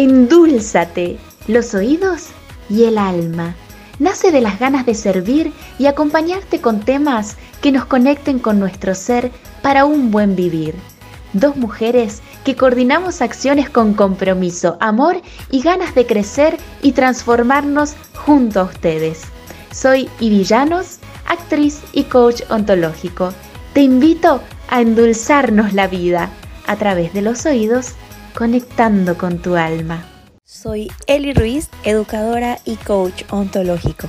Endúlzate los oídos y el alma. Nace de las ganas de servir y acompañarte con temas que nos conecten con nuestro ser para un buen vivir. Dos mujeres que coordinamos acciones con compromiso, amor y ganas de crecer y transformarnos junto a ustedes. Soy Ivillanos, actriz y coach ontológico. Te invito a endulzarnos la vida a través de los oídos, conectando con tu alma. Soy Eli Ruiz, educadora y coach ontológico.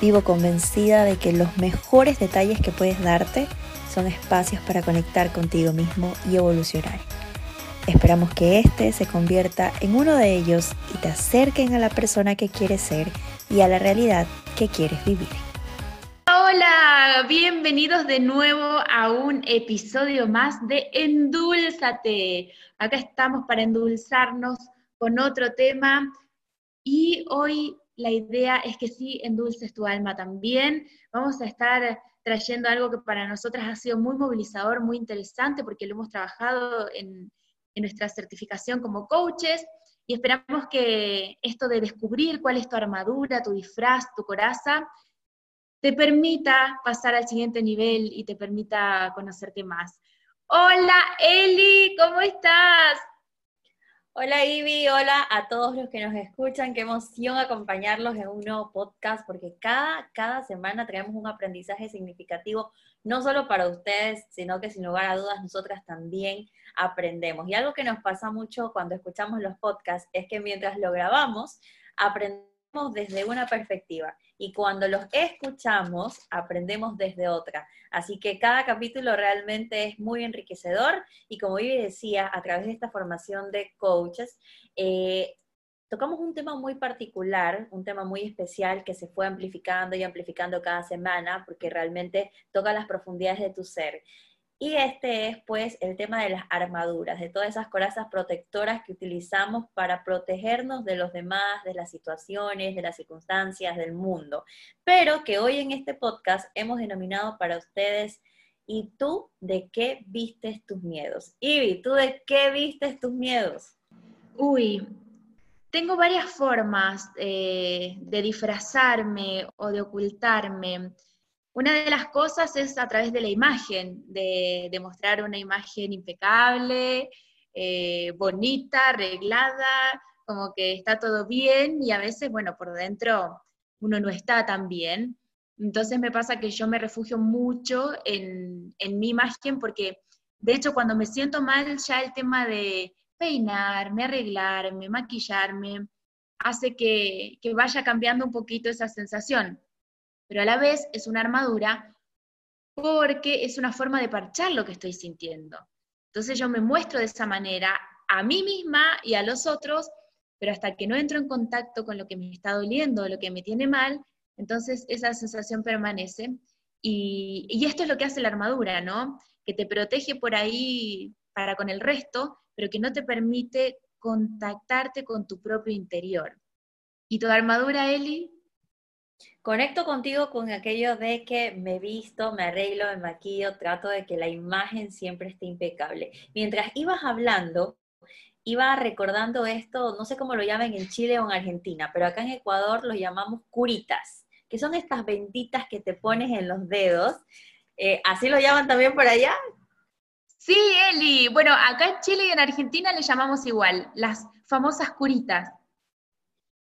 Vivo convencida de que los mejores detalles que puedes darte son espacios para conectar contigo mismo y evolucionar. Esperamos que este se convierta en uno de ellos y te acerquen a la persona que quieres ser y a la realidad que quieres vivir. Hola, bienvenidos de nuevo a un episodio más de Endulzate. Acá estamos para endulzarnos con otro tema y hoy la idea es que sí endulces tu alma también. Vamos a estar trayendo algo que para nosotras ha sido muy movilizador, muy interesante, porque lo hemos trabajado en, en nuestra certificación como coaches, y esperamos que esto de descubrir cuál es tu armadura, tu disfraz, tu coraza, te permita pasar al siguiente nivel y te permita conocerte más. Hola Eli, ¿cómo estás? Hola Ivy, hola a todos los que nos escuchan, qué emoción acompañarlos en un nuevo podcast porque cada, cada semana traemos un aprendizaje significativo, no solo para ustedes, sino que sin lugar a dudas nosotras también aprendemos. Y algo que nos pasa mucho cuando escuchamos los podcasts es que mientras lo grabamos, aprendemos desde una perspectiva y cuando los escuchamos aprendemos desde otra. Así que cada capítulo realmente es muy enriquecedor y como Vivi decía, a través de esta formación de coaches, eh, tocamos un tema muy particular, un tema muy especial que se fue amplificando y amplificando cada semana porque realmente toca las profundidades de tu ser. Y este es pues el tema de las armaduras, de todas esas corazas protectoras que utilizamos para protegernos de los demás, de las situaciones, de las circunstancias, del mundo. Pero que hoy en este podcast hemos denominado para ustedes, ¿y tú de qué vistes tus miedos? Ivy, ¿tú de qué vistes tus miedos? Uy, tengo varias formas eh, de disfrazarme o de ocultarme. Una de las cosas es a través de la imagen, de, mostrar una imagen impecable, eh, bonita, arreglada, como que está todo bien y a veces, bueno, por dentro uno no está tan bien. Entonces me pasa que yo me refugio mucho en, mi imagen porque, de hecho, cuando me siento mal, ya el tema de peinarme, arreglarme, maquillarme, hace que, que vaya cambiando un poquito esa sensación pero a la vez es una armadura porque es una forma de parchar lo que estoy sintiendo. Entonces yo me muestro de esa manera a mí misma y a los otros, pero hasta que no entro en contacto con lo que me está doliendo, lo que me tiene mal, entonces esa sensación permanece. Y, esto es lo que hace la armadura, ¿no? Que te protege por ahí para con el resto, pero que no te permite contactarte con tu propio interior. ¿Y tu armadura, Eli? Conecto contigo con aquello de que me visto, me arreglo, me maquillo, trato de que la imagen siempre esté impecable. Mientras ibas hablando, iba recordando esto, no sé cómo lo llaman en Chile o en Argentina, pero acá en Ecuador lo llamamos curitas, que son estas benditas que te pones en los dedos. Eh, ¿Así lo llaman también por allá? Sí, Eli. Bueno, acá en Chile y en Argentina le llamamos igual, las famosas curitas.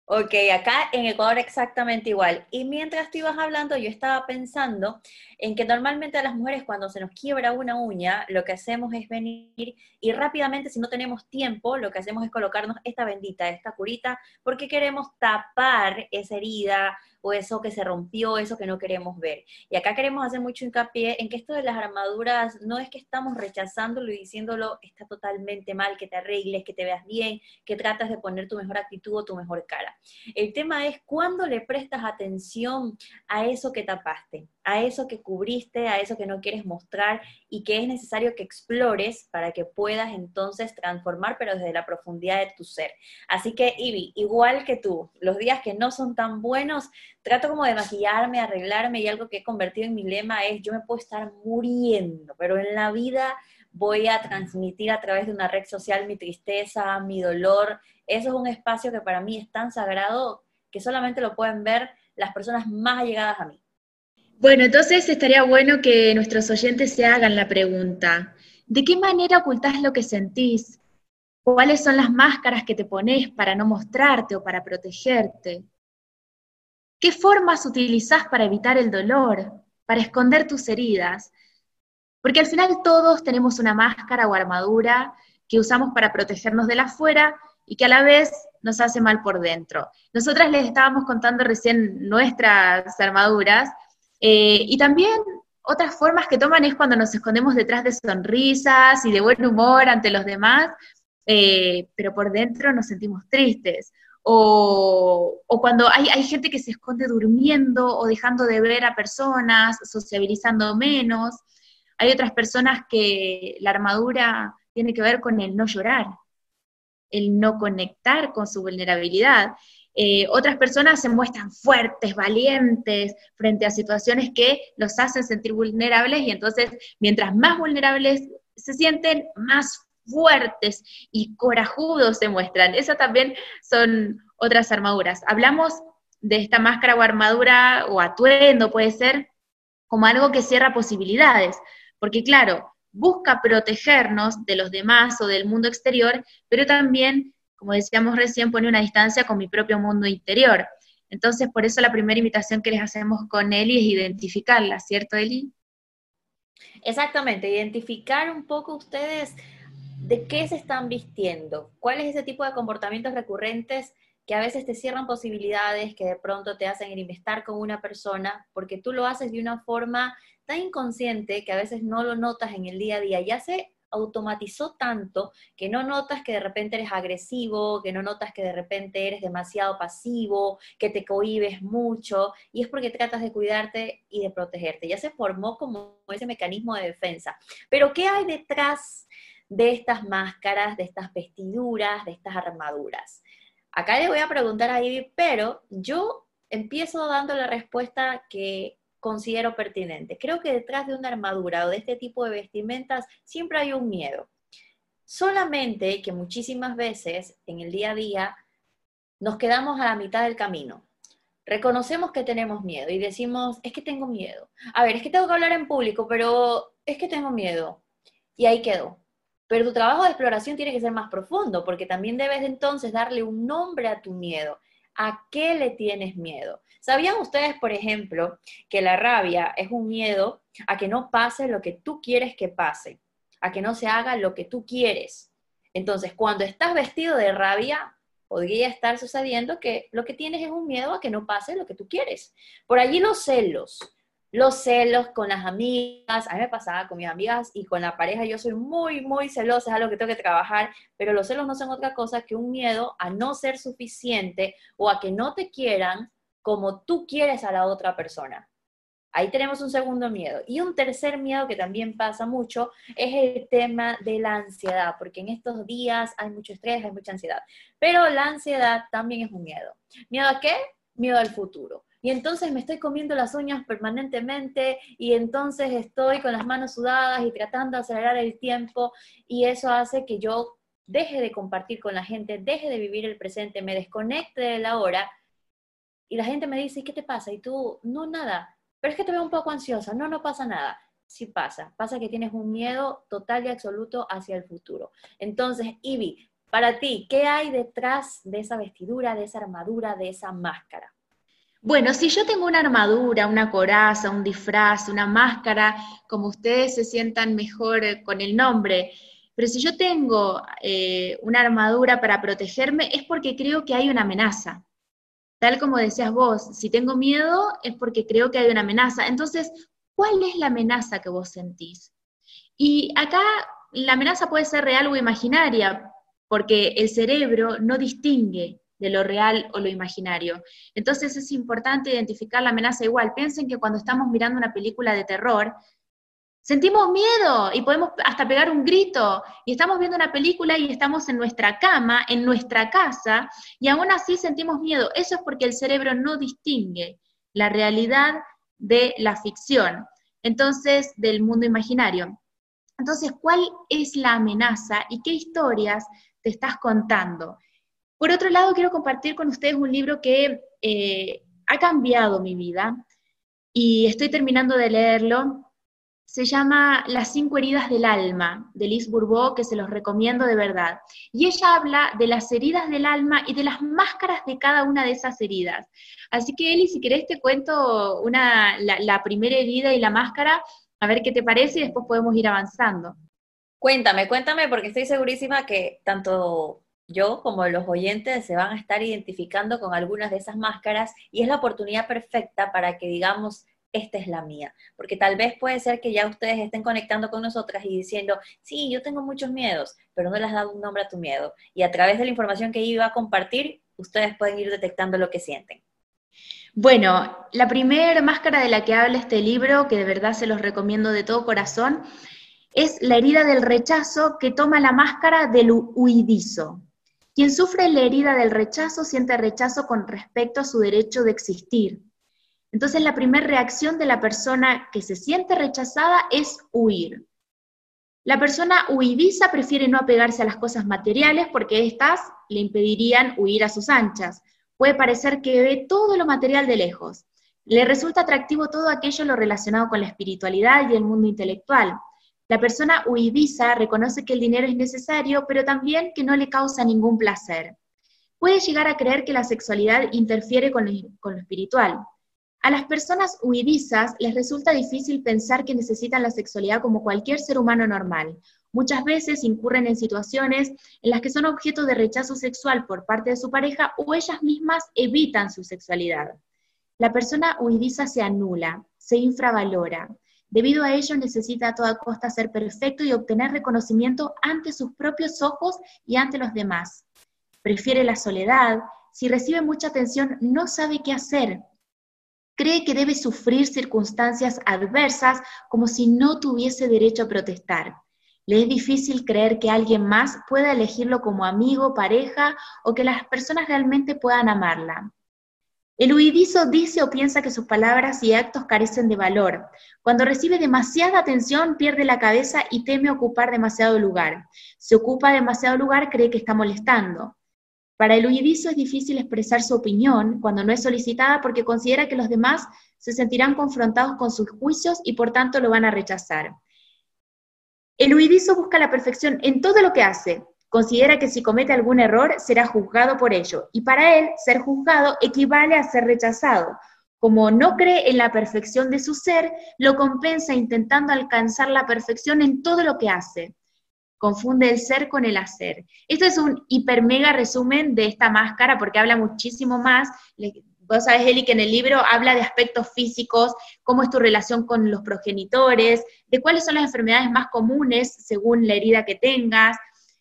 Ok, acá en Ecuador exactamente igual. Y mientras tú ibas hablando, yo estaba pensando en que normalmente a las mujeres cuando se nos quiebra una uña, lo que hacemos es venir y rápidamente, si no tenemos tiempo, lo que hacemos es colocarnos esta bendita, esta curita, porque queremos tapar esa herida eso que se rompió, eso que no queremos ver. Y acá queremos hacer mucho hincapié en que esto de las armaduras no es que estamos rechazándolo y diciéndolo está totalmente mal, que te arregles, que te veas bien, que tratas de poner tu mejor actitud o tu mejor cara. El tema es cuándo le prestas atención a eso que tapaste, a eso que cubriste, a eso que no quieres mostrar y que es necesario que explores para que puedas entonces transformar, pero desde la profundidad de tu ser. Así que, Ivy, igual que tú, los días que no son tan buenos, trato como de maquillarme, arreglarme y algo que he convertido en mi lema es, yo me puedo estar muriendo, pero en la vida voy a transmitir a través de una red social mi tristeza, mi dolor. Eso es un espacio que para mí es tan sagrado que solamente lo pueden ver las personas más allegadas a mí. Bueno, entonces estaría bueno que nuestros oyentes se hagan la pregunta, ¿de qué manera ocultás lo que sentís? ¿Cuáles son las máscaras que te pones para no mostrarte o para protegerte? ¿Qué formas utilizás para evitar el dolor, para esconder tus heridas? Porque al final todos tenemos una máscara o armadura que usamos para protegernos de la afuera y que a la vez nos hace mal por dentro. Nosotras les estábamos contando recién nuestras armaduras eh, y también otras formas que toman es cuando nos escondemos detrás de sonrisas y de buen humor ante los demás, eh, pero por dentro nos sentimos tristes. O, cuando hay, hay, gente que se esconde durmiendo o dejando de ver a personas, sociabilizando menos. Hay otras personas que la armadura tiene que ver con el no llorar, el no conectar con su vulnerabilidad. Eh, otras personas se muestran fuertes, valientes frente a situaciones que los hacen sentir vulnerables y entonces mientras más vulnerables se sienten, más fuertes y corajudos se muestran. Esas también son otras armaduras. Hablamos de esta máscara o armadura o atuendo, puede ser, como algo que cierra posibilidades, porque claro, busca protegernos de los demás o del mundo exterior, pero también como decíamos recién, pone una distancia con mi propio mundo interior. Entonces, por eso la primera invitación que les hacemos con Eli es identificarla, ¿cierto, Eli? Exactamente, identificar un poco ustedes de qué se están vistiendo, cuál es ese tipo de comportamientos recurrentes que a veces te cierran posibilidades, que de pronto te hacen estar con una persona, porque tú lo haces de una forma tan inconsciente que a veces no lo notas en el día a día. Ya se automatizó tanto que no notas que de repente eres agresivo, que no notas que de repente eres demasiado pasivo, que te cohibes mucho, y es porque tratas de cuidarte y de protegerte. Ya se formó como ese mecanismo de defensa. Pero ¿qué hay detrás de estas máscaras, de estas vestiduras, de estas armaduras? Acá le voy a preguntar a Ivy, pero yo empiezo dando la respuesta que considero pertinente. Creo que detrás de una armadura o de este tipo de vestimentas siempre hay un miedo. Solamente que muchísimas veces en el día a día nos quedamos a la mitad del camino. Reconocemos que tenemos miedo y decimos, es que tengo miedo. A ver, es que tengo que hablar en público, pero es que tengo miedo. Y ahí quedó. Pero tu trabajo de exploración tiene que ser más profundo, porque también debes entonces darle un nombre a tu miedo. ¿A qué le tienes miedo? ¿Sabían ustedes, por ejemplo, que la rabia es un miedo a que no pase lo que tú quieres que pase, a que no se haga lo que tú quieres? Entonces, cuando estás vestido de rabia, podría estar sucediendo que lo que tienes es un miedo a que no pase lo que tú quieres. Por allí los celos, los celos con las amigas, a mí me pasaba con mis amigas y con la pareja, yo soy muy, muy celosa, es algo que tengo que trabajar, pero los celos no son otra cosa que un miedo a no ser suficiente o a que no te quieran como tú quieres a la otra persona. Ahí tenemos un segundo miedo. Y un tercer miedo que también pasa mucho es el tema de la ansiedad, porque en estos días hay mucho estrés, hay mucha ansiedad. Pero la ansiedad también es un miedo. ¿Miedo a qué? Miedo al futuro. Y entonces me estoy comiendo las uñas permanentemente y entonces estoy con las manos sudadas y tratando de acelerar el tiempo y eso hace que yo deje de compartir con la gente, deje de vivir el presente, me desconecte de la hora y la gente me dice, ¿qué te pasa? Y tú, no, nada, pero es que te veo un poco ansiosa, no, no pasa nada. Sí pasa, pasa que tienes un miedo total y absoluto hacia el futuro. Entonces, Ivy, para ti, ¿qué hay detrás de esa vestidura, de esa armadura, de esa máscara? Bueno, si yo tengo una armadura, una coraza, un disfraz, una máscara, como ustedes se sientan mejor con el nombre, pero si yo tengo eh, una armadura para protegerme es porque creo que hay una amenaza tal como decías vos, si tengo miedo es porque creo que hay una amenaza. Entonces, ¿cuál es la amenaza que vos sentís? Y acá la amenaza puede ser real o imaginaria, porque el cerebro no distingue de lo real o lo imaginario. Entonces es importante identificar la amenaza igual. Piensen que cuando estamos mirando una película de terror, sentimos miedo y podemos hasta pegar un grito y estamos viendo una película y estamos en nuestra cama, en nuestra casa y aún así sentimos miedo. Eso es porque el cerebro no distingue la realidad de la ficción, entonces del mundo imaginario. Entonces, ¿cuál es la amenaza y qué historias te estás contando? Por otro lado, quiero compartir con ustedes un libro que eh, ha cambiado mi vida y estoy terminando de leerlo. Se llama Las cinco heridas del alma, de Liz Bourbeau, que se los recomiendo de verdad. Y ella habla de las heridas del alma y de las máscaras de cada una de esas heridas. Así que, Eli, si querés te cuento una, la primera herida y la máscara, a ver qué te parece y después podemos ir avanzando. Cuéntame, cuéntame, porque estoy segurísima que tanto yo como los oyentes se van a estar identificando con algunas de esas máscaras y es la oportunidad perfecta para que digamos, esta es la mía, porque tal vez puede ser que ya ustedes estén conectando con nosotras y diciendo, sí, yo tengo muchos miedos, pero no les has dado un nombre a tu miedo. Y a través de la información que iba a compartir, ustedes pueden ir detectando lo que sienten. Bueno, la primera máscara de la que habla este libro, que de verdad se los recomiendo de todo corazón, es la herida del rechazo que toma la máscara del huidizo. Quien sufre la herida del rechazo siente rechazo con respecto a su derecho de existir. Entonces la primera reacción de la persona que se siente rechazada es huir. La persona huidiza prefiere no apegarse a las cosas materiales porque éstas le impedirían huir a sus anchas puede parecer que ve todo lo material de lejos. Le resulta atractivo todo aquello lo relacionado con la espiritualidad y el mundo intelectual. La persona huidiza reconoce que el dinero es necesario, pero también que no le causa ningún placer. Puede llegar a creer que la sexualidad interfiere con lo, espiritual. A las personas huidizas les resulta difícil pensar que necesitan la sexualidad como cualquier ser humano normal, muchas veces incurren en situaciones en las que son objeto de rechazo sexual por parte de su pareja o ellas mismas evitan su sexualidad. La persona huidiza se anula, se infravalora. Debido a ello necesita a toda costa ser perfecto y obtener reconocimiento ante sus propios ojos y ante los demás. Prefiere la soledad. Si recibe mucha atención, no sabe qué hacer. Cree que debe sufrir circunstancias adversas como si no tuviese derecho a protestar. Le es difícil creer que alguien más pueda elegirlo como amigo, pareja o que las personas realmente puedan amarla. El huidizo dice o piensa que sus palabras y actos carecen de valor. Cuando recibe demasiada atención pierde la cabeza y teme ocupar demasiado lugar. Si ocupa demasiado lugar cree que está molestando. Para el huidizo es difícil expresar su opinión cuando no es solicitada porque considera que los demás se sentirán confrontados con sus juicios y por tanto lo van a rechazar. El huidizo busca la perfección en todo lo que hace. Considera que si comete algún error será juzgado por ello, y para él ser juzgado equivale a ser rechazado. Como no cree en la perfección de su ser, lo compensa intentando alcanzar la perfección en todo lo que hace. Confunde el ser con el hacer. Esto es un hiper mega resumen de esta máscara porque habla muchísimo más. Vos sabés, Eli, que en el libro habla de aspectos físicos, cómo es tu relación con los progenitores, de cuáles son las enfermedades más comunes según la herida que tengas.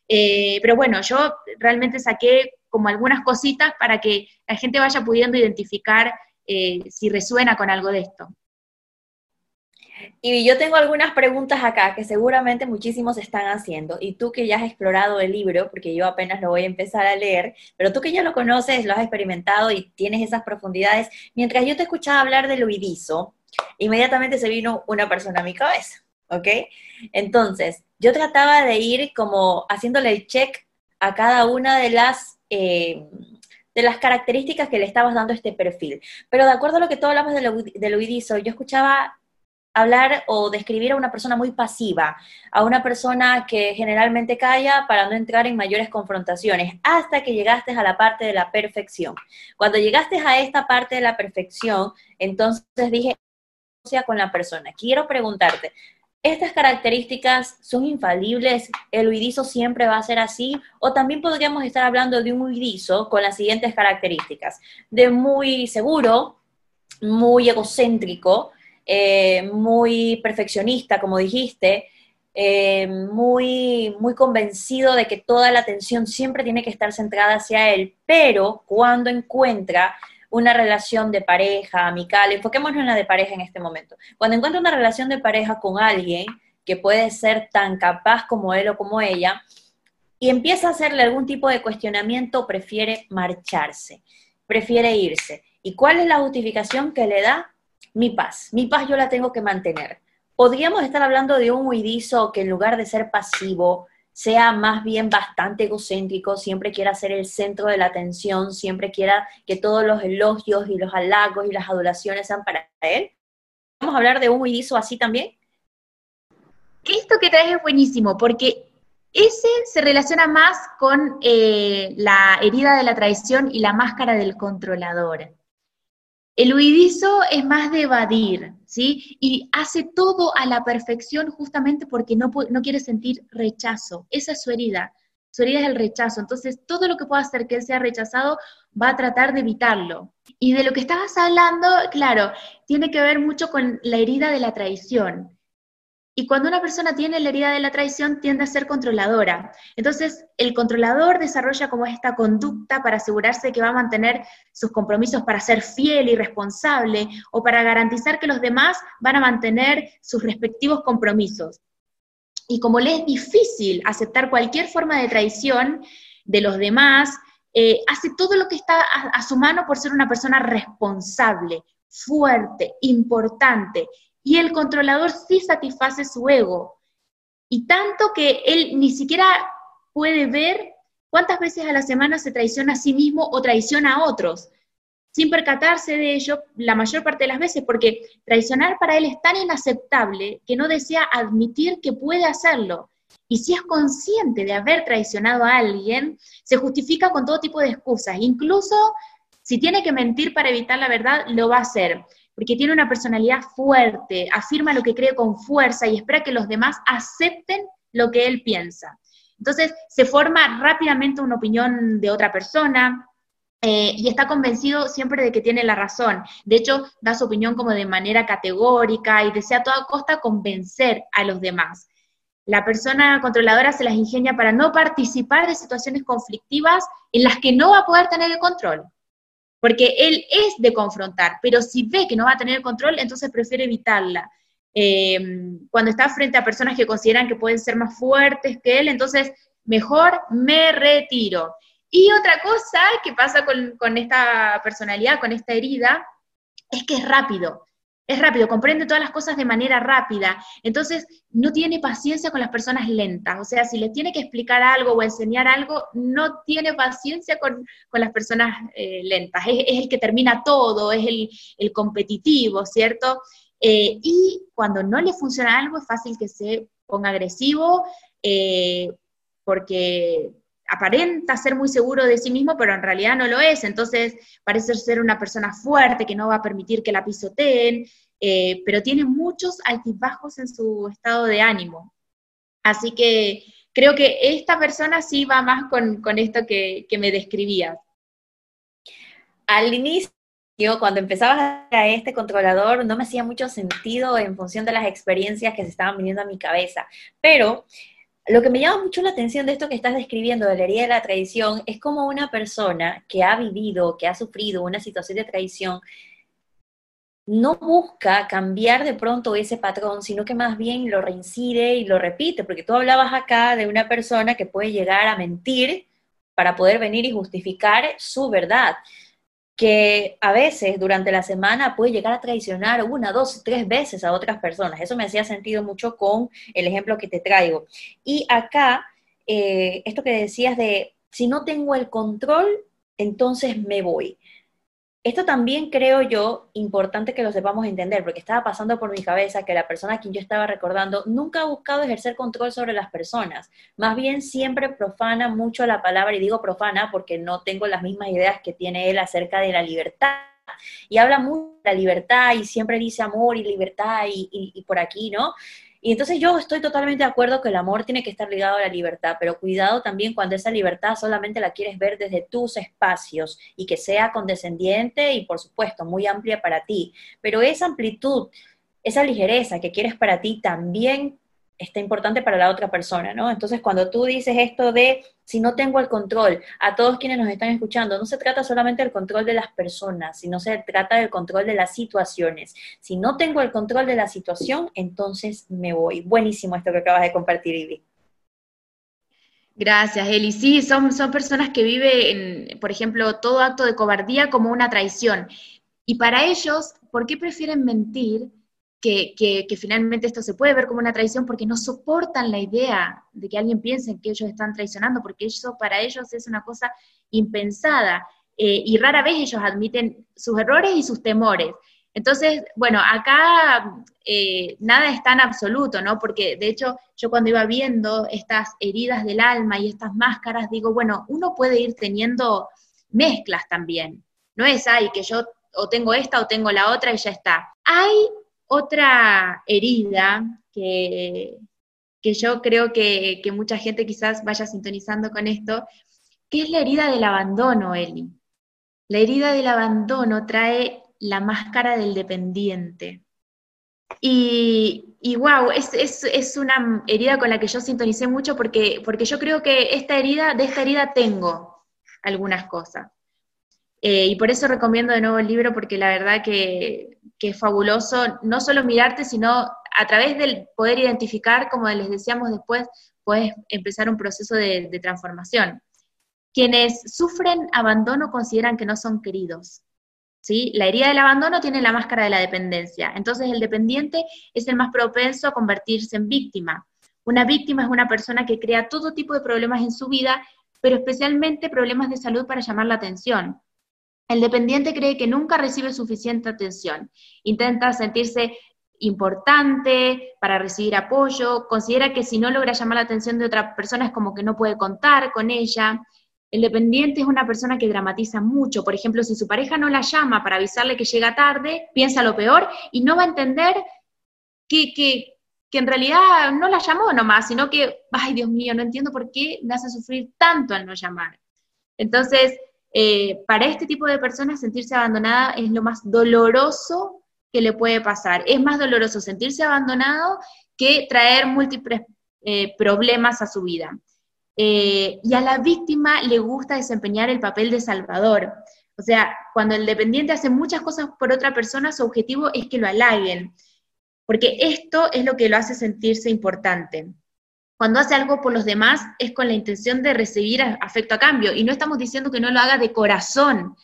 Eh, pero bueno, yo realmente saqué como algunas cositas para que la gente vaya pudiendo identificar eh, si resuena con algo de esto. Y yo tengo algunas preguntas acá que seguramente muchísimos están haciendo. Y tú que ya has explorado el libro, porque yo apenas lo voy a empezar a leer, pero tú que ya lo conoces, lo has experimentado y tienes esas profundidades, mientras yo te escuchaba hablar del huidizo, inmediatamente se vino una persona a mi cabeza, ¿ok? Entonces, yo trataba de ir como haciéndole el check a cada una de las... Eh, de las características que le estabas dando a este perfil. Pero de acuerdo a lo que tú hablabas del huidizo, yo escuchaba hablar o describir a una persona muy pasiva, a una persona que generalmente calla para no entrar en mayores confrontaciones, hasta que llegaste a la parte de la perfección. Cuando llegaste a esta parte de la perfección, entonces dije, con la persona. Quiero preguntarte, ¿estas características son infalibles? ¿El huidizo siempre va a ser así? ¿O también podríamos estar hablando de un huidizo con las siguientes características? De muy seguro, muy egocéntrico, eh, muy perfeccionista, como dijiste, eh, muy, muy convencido de que toda la atención siempre tiene que estar centrada hacia él, pero cuando encuentra una relación de pareja, amical, enfoquémonos en la de pareja en este momento, cuando encuentra una relación de pareja con alguien que puede ser tan capaz como él o como ella, y empieza a hacerle algún tipo de cuestionamiento, prefiere marcharse, prefiere irse. ¿Y cuál es la justificación que le da? mi paz. Mi paz yo la tengo que mantener. podríamos estar hablando de un huidizo que en lugar de ser pasivo, sea más bien bastante egocéntrico, siempre quiera ser el centro de la atención, siempre quiera que todos los elogios y los halagos y las adulaciones sean para él. ¿Vamos a hablar de un huidizo así también? Esto que traes es buenísimo, porque ese se relaciona más con eh, la herida de la traición y la máscara del controlador. El huidizo es más de evadir, ¿sí? Y hace todo a la perfección justamente porque no, no quiere sentir rechazo. Esa es su herida. Su herida es el rechazo. Entonces, todo lo que pueda hacer que él sea rechazado va a tratar de evitarlo. Y de lo que estabas hablando, claro, tiene que ver mucho con la herida de la traición. Y cuando una persona tiene la herida de la traición, tiende a ser controladora. Entonces, el controlador desarrolla como esta conducta para asegurarse que va a mantener sus compromisos para ser fiel y responsable o para garantizar que los demás van a mantener sus respectivos compromisos. Y como le es difícil aceptar cualquier forma de traición de los demás, eh, hace todo lo que está a su mano por ser una persona responsable, fuerte, importante, y el controlador sí satisface su ego. Y tanto que él ni siquiera puede ver cuántas veces a la semana se traiciona a sí mismo o traiciona a otros, sin percatarse de ello la mayor parte de las veces, porque traicionar para él es tan inaceptable que no desea admitir que puede hacerlo. Y si es consciente de haber traicionado a alguien, se justifica con todo tipo de excusas. Incluso si tiene que mentir para evitar la verdad, lo va a hacer porque tiene una personalidad fuerte, afirma lo que cree con fuerza y espera que los demás acepten lo que él piensa. Entonces se forma rápidamente una opinión de otra persona, eh, y está convencido siempre de que tiene la razón. De hecho, da su opinión como de manera categórica y desea a toda costa convencer a los demás. La persona controladora se las ingenia para no participar de situaciones conflictivas en las que no va a poder tener el control porque él es de confrontar, pero si ve que no va a tener control, entonces prefiere evitarla. Eh, cuando está frente a personas que consideran que pueden ser más fuertes que él, entonces mejor me retiro. Y otra cosa que pasa con, con esta personalidad, con esta herida, es que es rápido es rápido, comprende todas las cosas de manera rápida, entonces no tiene paciencia con las personas lentas, o sea, si les tiene que explicar algo o enseñar algo, no tiene paciencia con, las personas eh, lentas, es, el que termina todo, es el, competitivo, ¿cierto? Eh, y cuando no le funciona algo, es fácil que se ponga agresivo, eh, porque aparenta ser muy seguro de sí mismo, pero en realidad no lo es. Entonces parece ser una persona fuerte que no va a permitir que la pisoteen, eh, pero tiene muchos altibajos en su estado de ánimo. Así que creo que esta persona sí va más con, esto que, me describías. Al inicio cuando empezaba a este controlador no me hacía mucho sentido en función de las experiencias que se estaban viniendo a mi cabeza, pero lo que me llama mucho la atención de esto que estás describiendo de la herida de la traición es como una persona que ha vivido, que ha sufrido una situación de traición, no busca cambiar de pronto ese patrón, sino que más bien lo reincide y lo repite, porque tú hablabas acá de una persona que puede llegar a mentir para poder venir y justificar su verdad que a veces durante la semana puede llegar a traicionar una, dos, tres veces a otras personas. Eso me hacía sentido mucho con el ejemplo que te traigo. Y acá, eh, esto que decías de, si no tengo el control, entonces me voy. Esto también creo yo importante que lo sepamos entender, porque estaba pasando por mi cabeza que la persona a quien yo estaba recordando nunca ha buscado ejercer control sobre las personas, más bien siempre profana mucho la palabra, y digo profana porque no tengo las mismas ideas que tiene él acerca de la libertad. Y habla mucho de la libertad y siempre dice amor y libertad y, y por aquí, ¿no? Y entonces yo estoy totalmente de acuerdo que el amor tiene que estar ligado a la libertad, pero cuidado también cuando esa libertad solamente la quieres ver desde tus espacios y que sea condescendiente y por supuesto muy amplia para ti. Pero esa amplitud, esa ligereza que quieres para ti también está importante para la otra persona, ¿no? Entonces, cuando tú dices esto de si no tengo el control, a todos quienes nos están escuchando, no se trata solamente del control de las personas, sino se trata del control de las situaciones. Si no tengo el control de la situación, entonces me voy. Buenísimo esto que acabas de compartir, Ivy. Gracias, Eli. Sí, son, son personas que viven, por ejemplo, todo acto de cobardía como una traición. Y para ellos, ¿por qué prefieren mentir? Que, finalmente esto se puede ver como una traición porque no soportan la idea de que alguien piense que ellos están traicionando, porque eso para ellos es una cosa impensada. Eh, y rara vez ellos admiten sus errores y sus temores. Entonces, bueno, acá eh, nada es tan absoluto, ¿no? Porque de hecho yo cuando iba viendo estas heridas del alma y estas máscaras, digo, bueno, uno puede ir teniendo mezclas también. No es, ay, que yo o tengo esta o tengo la otra y ya está. Hay otra herida que, que yo creo que, que mucha gente quizás vaya sintonizando con esto, que es la herida del abandono, Eli. La herida del abandono trae la máscara del dependiente. Y, y wow, es, es, es, una herida con la que yo sintonicé mucho porque, porque yo creo que esta herida, de esta herida tengo algunas cosas. Eh, y por eso recomiendo de nuevo el libro, porque la verdad que, es fabuloso, no solo mirarte, sino a través del poder identificar, como les decíamos después, puedes empezar un proceso de, de transformación. Quienes sufren abandono consideran que no son queridos. ¿sí? La herida del abandono tiene la máscara de la dependencia. Entonces el dependiente es el más propenso a convertirse en víctima. Una víctima es una persona que crea todo tipo de problemas en su vida, pero especialmente problemas de salud para llamar la atención. El dependiente cree que nunca recibe suficiente atención. Intenta sentirse importante para recibir apoyo, considera que si no logra llamar la atención de otra persona es como que no puede contar con ella, el dependiente es una persona que dramatiza mucho. Por ejemplo, si su pareja no la llama para avisarle que llega tarde, piensa lo peor y no va a entender que, que, en realidad no la llamó nomás, sino que, ay Dios mío, no entiendo por qué me hace sufrir tanto al no llamar. Entonces, eh, para este tipo de personas sentirse abandonada es lo más doloroso que le puede pasar. Es más doloroso sentirse abandonado que traer múltiples eh, problemas a su vida. Eh, y a la víctima le gusta desempeñar el papel de salvador. O sea, cuando el dependiente hace muchas cosas por otra persona, su objetivo es que lo halaguen, porque esto es lo que lo hace sentirse importante. Cuando hace algo por los demás es con la intención de recibir afecto a cambio, y no estamos diciendo que no lo haga de corazón.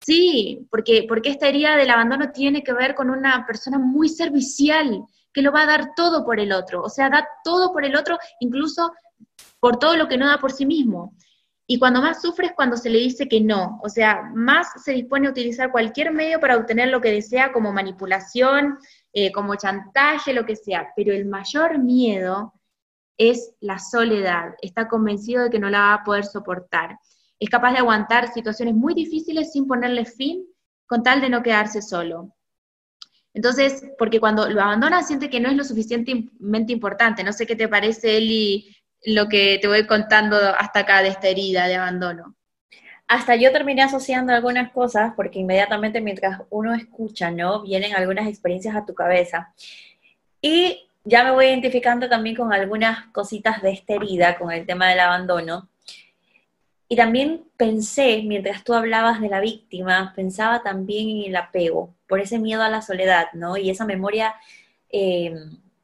Sí, porque, porque esta herida del abandono tiene que ver con una persona muy servicial, que lo va a dar todo por el otro, o sea, da todo por el otro, incluso por todo lo que no da por sí mismo. Y cuando más sufre es cuando se le dice que no, o sea, más se dispone a utilizar cualquier medio para obtener lo que desea, como manipulación, eh, como chantaje, lo que sea. Pero el mayor miedo es la soledad, está convencido de que no la va a poder soportar. Es capaz de aguantar situaciones muy difíciles sin ponerle fin con tal de no quedarse solo. Entonces, porque cuando lo abandona siente que no es lo suficientemente importante. No sé qué te parece, Eli, lo que te voy contando hasta acá de esta herida de abandono. Hasta yo terminé asociando algunas cosas porque inmediatamente mientras uno escucha, ¿no? Vienen algunas experiencias a tu cabeza. Y ya me voy identificando también con algunas cositas de esta herida, con el tema del abandono. Y también pensé, mientras tú hablabas de la víctima, pensaba también en el apego, por ese miedo a la soledad, ¿no? Y esa memoria eh,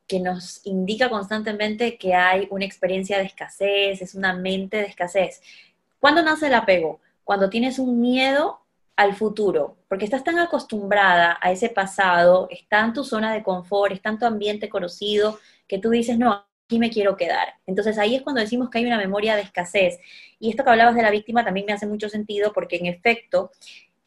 que nos indica constantemente que hay una experiencia de escasez, es una mente de escasez. ¿Cuándo nace el apego? Cuando tienes un miedo al futuro, porque estás tan acostumbrada a ese pasado, está en tu zona de confort, está en tu ambiente conocido, que tú dices, no, aquí me quiero quedar. Entonces ahí es cuando decimos que hay una memoria de escasez. Y esto que hablabas de la víctima también me hace mucho sentido, porque en efecto,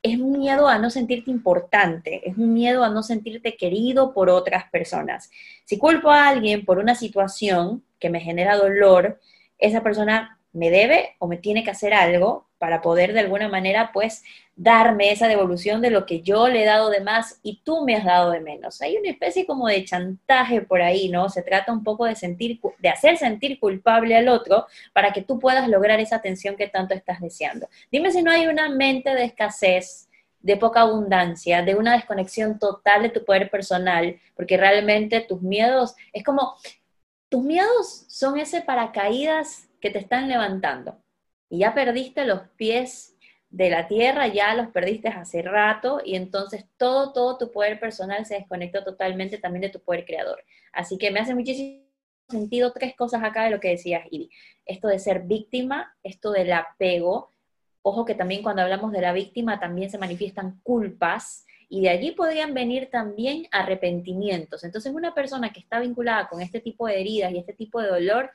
es un miedo a no sentirte importante, es un miedo a no sentirte querido por otras personas. Si culpo a alguien por una situación que me genera dolor, esa persona me debe o me tiene que hacer algo para poder de alguna manera pues darme esa devolución de lo que yo le he dado de más y tú me has dado de menos. Hay una especie como de chantaje por ahí, ¿no? Se trata un poco de sentir de hacer sentir culpable al otro para que tú puedas lograr esa atención que tanto estás deseando. Dime si no hay una mente de escasez, de poca abundancia, de una desconexión total de tu poder personal, porque realmente tus miedos es como tus miedos son ese paracaídas que te están levantando. Y ya perdiste los pies de la tierra, ya los perdiste hace rato y entonces todo, todo tu poder personal se desconectó totalmente también de tu poder creador. Así que me hace muchísimo sentido tres cosas acá de lo que decías, Ivy. Esto de ser víctima, esto del apego. Ojo que también cuando hablamos de la víctima también se manifiestan culpas y de allí podrían venir también arrepentimientos. Entonces, una persona que está vinculada con este tipo de heridas y este tipo de dolor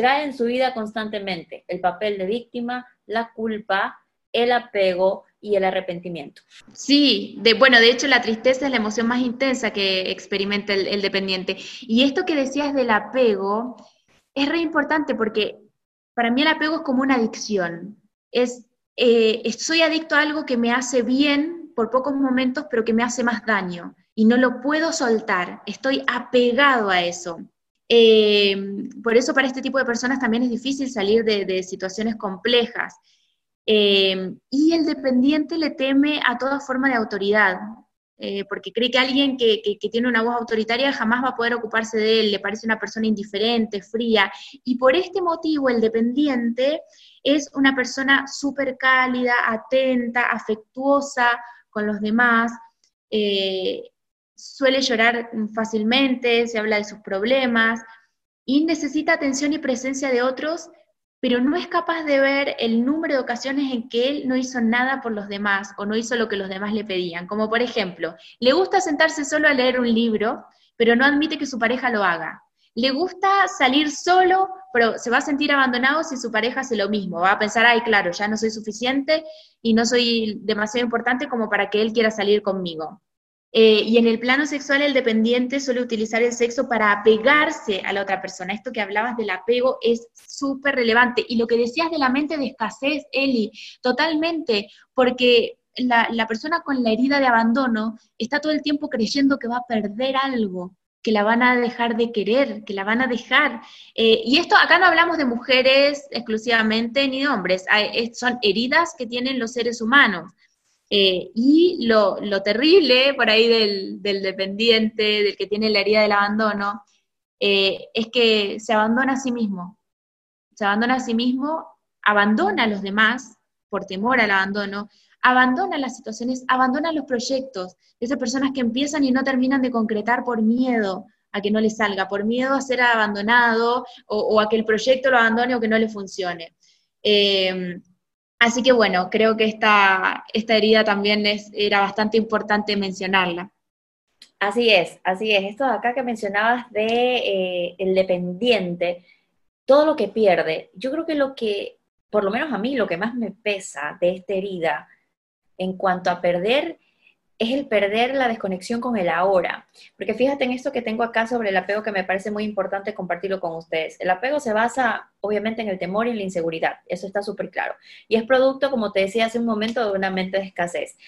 trae en su vida constantemente el papel de víctima, la culpa, el apego y el arrepentimiento. Sí, de, bueno, de hecho la tristeza es la emoción más intensa que experimenta el, dependiente. Y esto que decías del apego es re importante porque para mí el apego es como una adicción. Es, eh, soy adicto a algo que me hace bien por pocos momentos, pero que me hace más daño. Y no lo puedo soltar. Estoy apegado a eso. Eh, por eso para este tipo de personas también es difícil salir de situaciones complejas. Eh, y el dependiente le teme a toda forma de autoridad, eh, porque cree que alguien que, tiene una voz autoritaria jamás va a poder ocuparse de él, le parece una persona indiferente, fría, y por este motivo el dependiente es una persona súper cálida, atenta, afectuosa con los demás, eh, suele llorar fácilmente, se habla de sus problemas, y necesita atención y presencia de otros pero no es capaz de ver el número de ocasiones en que él no hizo nada por los demás o no hizo lo que los demás le pedían. Como por ejemplo, le gusta sentarse solo a leer un libro, pero no admite que su pareja lo haga. Le gusta salir solo, pero se va a sentir abandonado si su pareja hace lo mismo. Va a pensar, ay, claro, ya no soy suficiente y no soy demasiado importante como para que él quiera salir conmigo. Eh, y en el plano sexual, el dependiente suele utilizar el sexo para apegarse a la otra persona. Esto que hablabas del apego es súper relevante. Y lo que decías de la mente de escasez, Eli, totalmente, porque la, persona con la herida de abandono está todo el tiempo creyendo que va a perder algo, que la van a dejar de querer, que la van a dejar. Eh, y esto, acá no hablamos de mujeres exclusivamente ni de hombres, son heridas que tienen los seres humanos. Eh, y lo, terrible por ahí del, dependiente, del que tiene la herida del abandono, eh, es que se abandona a sí mismo. Se abandona a sí mismo, abandona a los demás por temor al abandono, abandona las situaciones, abandona los proyectos. Esas personas que empiezan y no terminan de concretar por miedo a que no les salga, por miedo a ser abandonado o, a que el proyecto lo abandone o que no le funcione. Eh, Así que bueno, creo que esta, esta herida también es, era bastante importante mencionarla. Así es, así es. Esto de acá que mencionabas de eh, el dependiente, todo lo que pierde, yo creo que lo que, por lo menos a mí, lo que más me pesa de esta herida en cuanto a perder es el perder la desconexión con el ahora. Porque fíjate en esto que tengo acá sobre el apego que me parece muy importante compartirlo con ustedes. El apego se basa obviamente en el temor y en la inseguridad, eso está súper claro. Y es producto, como te decía hace un momento, de una mente de escasez.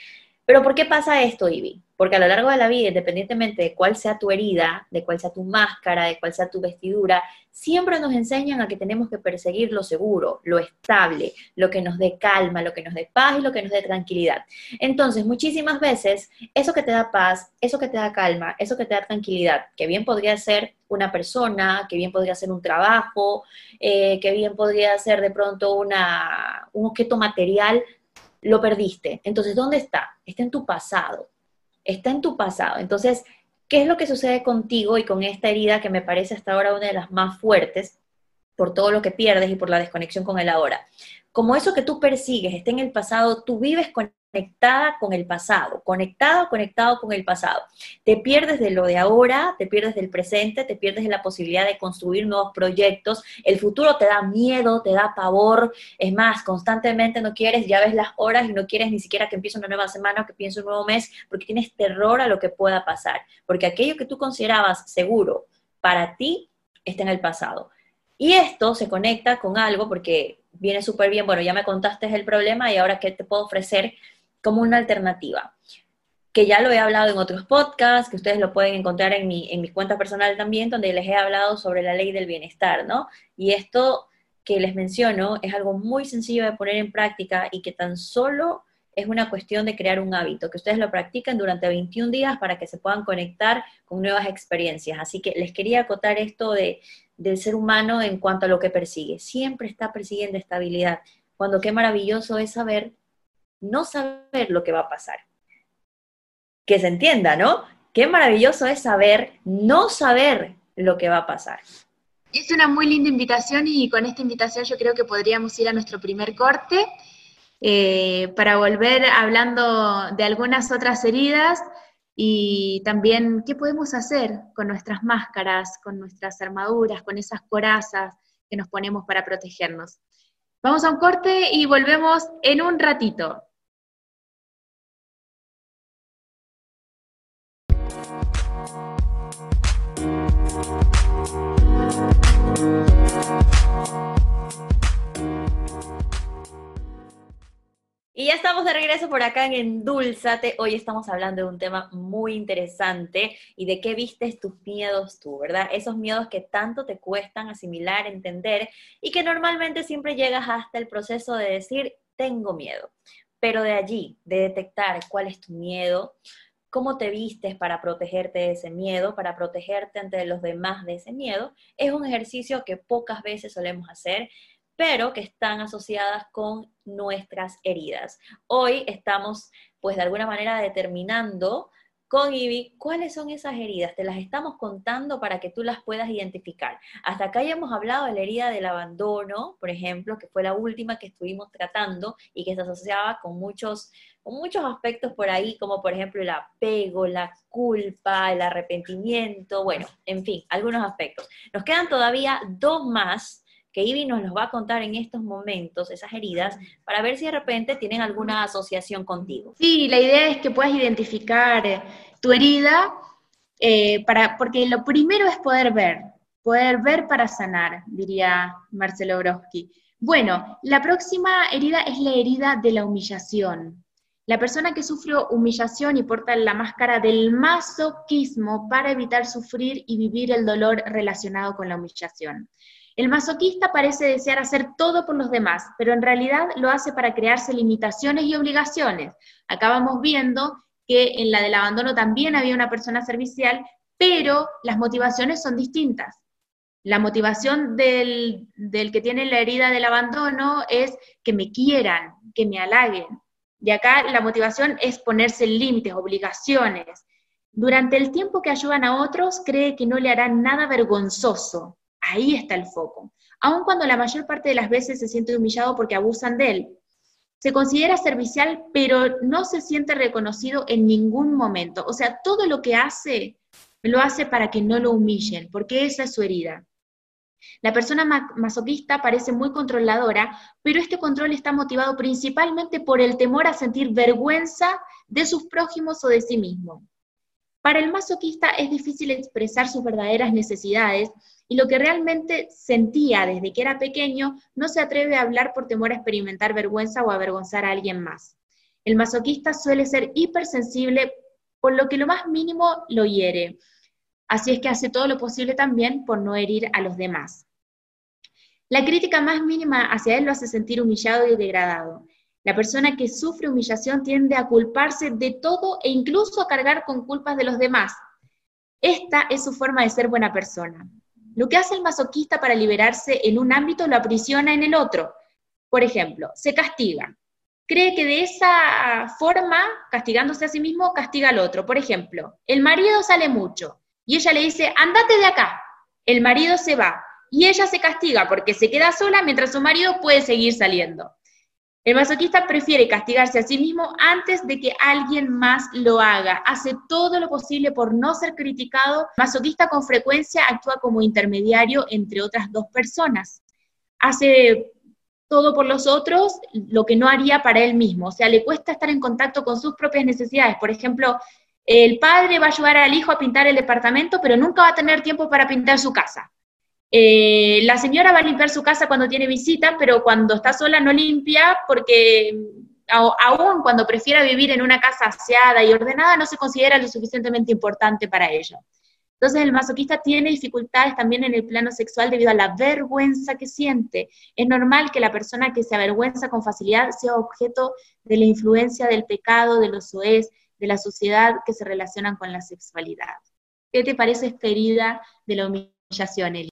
Pero ¿por qué pasa esto, Ivy? Porque a lo largo de la vida, independientemente de cuál sea tu herida, de cuál sea tu máscara, de cuál sea tu vestidura, siempre nos enseñan a que tenemos que perseguir lo seguro, lo estable, lo que nos dé calma, lo que nos dé paz y lo que nos dé tranquilidad. Entonces, muchísimas veces, eso que te da paz, eso que te da calma, eso que te da tranquilidad, que bien podría ser una persona, que bien podría ser un trabajo, eh, que bien podría ser de pronto un objeto material, lo perdiste. Entonces, ¿dónde está? Está en tu pasado. Está en tu pasado. Entonces, ¿qué es lo que sucede contigo y con esta herida que me parece hasta ahora una de las más fuertes por todo lo que pierdes y por la desconexión con el ahora? Como eso que tú persigues está en el pasado, tú vives con conectada con el pasado, conectado, conectado con el pasado. Te pierdes de lo de ahora, te pierdes del presente, te pierdes de la posibilidad de construir nuevos proyectos. El futuro te da miedo, te da pavor. Es más, constantemente no quieres, ya ves las horas y no quieres ni siquiera que empiece una nueva semana o que empiece un nuevo mes, porque tienes terror a lo que pueda pasar. Porque aquello que tú considerabas seguro para ti está en el pasado. Y esto se conecta con algo porque viene súper bien, bueno, ya me contaste el problema y ahora qué te puedo ofrecer como una alternativa, que ya lo he hablado en otros podcasts, que ustedes lo pueden encontrar en mi, en mi cuenta personal también, donde les he hablado sobre la ley del bienestar, ¿no? Y esto que les menciono es algo muy sencillo de poner en práctica y que tan solo es una cuestión de crear un hábito, que ustedes lo practiquen durante 21 días para que se puedan conectar con nuevas experiencias. Así que les quería acotar esto de, del ser humano en cuanto a lo que persigue. Siempre está persiguiendo estabilidad, cuando qué maravilloso es saber no saber lo que va a pasar. Que se entienda, ¿no? Qué maravilloso es saber, no saber lo que va a pasar. Es una muy linda invitación y con esta invitación yo creo que podríamos ir a nuestro primer corte. eh, para volver hablando de algunas otras heridas y también qué podemos hacer con nuestras máscaras, con nuestras armaduras, con esas corazas que nos ponemos para protegernos. Vamos a un corte y volvemos en un ratito. Y ya estamos de regreso por acá en Endulzate. Hoy estamos hablando de un tema muy interesante y de qué vistes tus miedos tú, ¿verdad? Esos miedos que tanto te cuestan asimilar, entender y que normalmente siempre llegas hasta el proceso de decir, tengo miedo. Pero de allí, de detectar cuál es tu miedo, cómo te vistes para protegerte de ese miedo, para protegerte ante los demás de ese miedo, es un ejercicio que pocas veces solemos hacer pero que están asociadas con nuestras heridas. Hoy estamos, pues de alguna manera, determinando con Ivy cuáles son esas heridas. Te las estamos contando para que tú las puedas identificar. Hasta acá ya hemos hablado de la herida del abandono, por ejemplo, que fue la última que estuvimos tratando y que se asociaba con muchos, con muchos aspectos por ahí, como por ejemplo el apego, la culpa, el arrepentimiento, bueno, en fin, algunos aspectos. Nos quedan todavía dos más que Ivy nos los va a contar en estos momentos, esas heridas, para ver si de repente tienen alguna asociación contigo. Sí, la idea es que puedas identificar eh, tu herida, eh, para, porque lo primero es poder ver, poder ver para sanar, diría Marcelo Broski. Bueno, la próxima herida es la herida de la humillación. La persona que sufrió humillación y porta la máscara del masoquismo para evitar sufrir y vivir el dolor relacionado con la humillación. El masoquista parece desear hacer todo por los demás, pero en realidad lo hace para crearse limitaciones y obligaciones. Acabamos viendo que en la del abandono también había una persona servicial, pero las motivaciones son distintas. La motivación del, del que tiene la herida del abandono es que me quieran, que me halaguen. Y acá la motivación es ponerse límites, obligaciones. Durante el tiempo que ayudan a otros, cree que no le harán nada vergonzoso, Ahí está el foco. Aun cuando la mayor parte de las veces se siente humillado porque abusan de él. Se considera servicial, pero no se siente reconocido en ningún momento. O sea, todo lo que hace, lo hace para que no lo humillen, porque esa es su herida. La persona masoquista parece muy controladora, pero este control está motivado principalmente por el temor a sentir vergüenza de sus prójimos o de sí mismo. Para el masoquista es difícil expresar sus verdaderas necesidades y lo que realmente sentía desde que era pequeño no se atreve a hablar por temor a experimentar vergüenza o avergonzar a alguien más. El masoquista suele ser hipersensible, por lo que lo más mínimo lo hiere. Así es que hace todo lo posible también por no herir a los demás. La crítica más mínima hacia él lo hace sentir humillado y degradado. La persona que sufre humillación tiende a culparse de todo e incluso a cargar con culpas de los demás. Esta es su forma de ser buena persona. Lo que hace el masoquista para liberarse en un ámbito lo aprisiona en el otro. Por ejemplo, se castiga. Cree que de esa forma, castigándose a sí mismo, castiga al otro. Por ejemplo, el marido sale mucho y ella le dice, andate de acá. El marido se va y ella se castiga porque se queda sola mientras su marido puede seguir saliendo. El masoquista prefiere castigarse a sí mismo antes de que alguien más lo haga. Hace todo lo posible por no ser criticado. El masoquista con frecuencia actúa como intermediario entre otras dos personas. Hace todo por los otros lo que no haría para él mismo. O sea, le cuesta estar en contacto con sus propias necesidades. Por ejemplo, el padre va a ayudar al hijo a pintar el departamento, pero nunca va a tener tiempo para pintar su casa. Eh, la señora va a limpiar su casa cuando tiene visita, pero cuando está sola no limpia porque aún cuando prefiera vivir en una casa aseada y ordenada no se considera lo suficientemente importante para ella. Entonces el masoquista tiene dificultades también en el plano sexual debido a la vergüenza que siente. Es normal que la persona que se avergüenza con facilidad sea objeto de la influencia del pecado, de los soez, de la sociedad que se relacionan con la sexualidad. ¿Qué te parece esta de la humillación, Eli?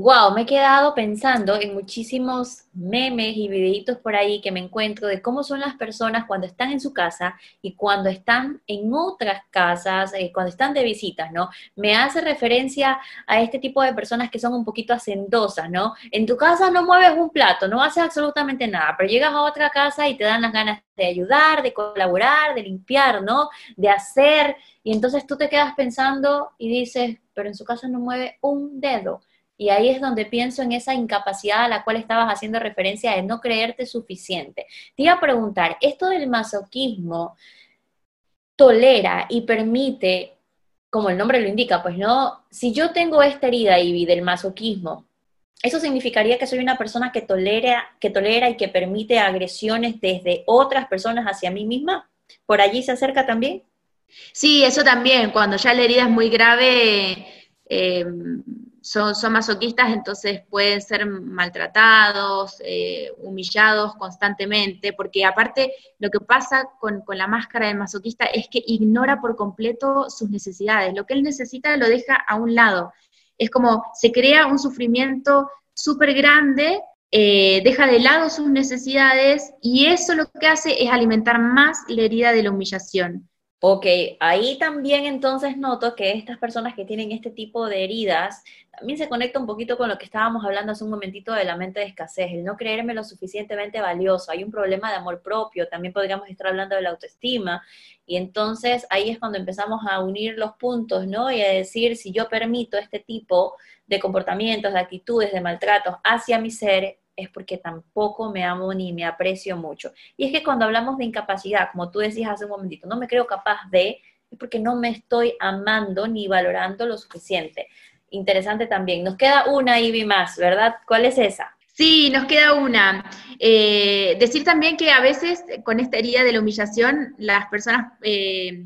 Wow, me he quedado pensando en muchísimos memes y videitos por ahí que me encuentro de cómo son las personas cuando están en su casa y cuando están en otras casas, eh, cuando están de visitas, ¿no? Me hace referencia a este tipo de personas que son un poquito hacendosas, ¿no? En tu casa no mueves un plato, no haces absolutamente nada, pero llegas a otra casa y te dan las ganas de ayudar, de colaborar, de limpiar, ¿no? De hacer, y entonces tú te quedas pensando y dices, pero en su casa no mueve un dedo y ahí es donde pienso en esa incapacidad a la cual estabas haciendo referencia de no creerte suficiente. Te iba a preguntar, ¿esto del masoquismo tolera y permite, como el nombre lo indica, pues no, si yo tengo esta herida, Ivy, del masoquismo, ¿eso significaría que soy una persona que tolera, que tolera y que permite agresiones desde otras personas hacia mí misma? ¿Por allí se acerca también? Sí, eso también, cuando ya la herida es muy grave, eh, son, masoquistas, entonces pueden ser maltratados, eh, humillados constantemente, porque aparte lo que pasa con, la máscara del masoquista es que ignora por completo sus necesidades. Lo que él necesita lo deja a un lado. Es como se crea un sufrimiento súper grande, eh, deja de lado sus necesidades y eso lo que hace es alimentar más la herida de la humillación. Ok, ahí también entonces noto que estas personas que tienen este tipo de heridas también se conecta un poquito con lo que estábamos hablando hace un momentito de la mente de escasez, el no creerme lo suficientemente valioso. Hay un problema de amor propio, también podríamos estar hablando de la autoestima. Y entonces ahí es cuando empezamos a unir los puntos, ¿no? Y a decir, si yo permito este tipo de comportamientos, de actitudes, de maltratos hacia mi ser, es porque tampoco me amo ni me aprecio mucho. Y es que cuando hablamos de incapacidad, como tú decías hace un momentito, no me creo capaz de, es porque no me estoy amando ni valorando lo suficiente. Interesante también. Nos queda una, Ivy, más, ¿verdad? ¿Cuál es esa? Sí, nos queda una. Eh, decir también que a veces con esta herida de la humillación, las personas eh,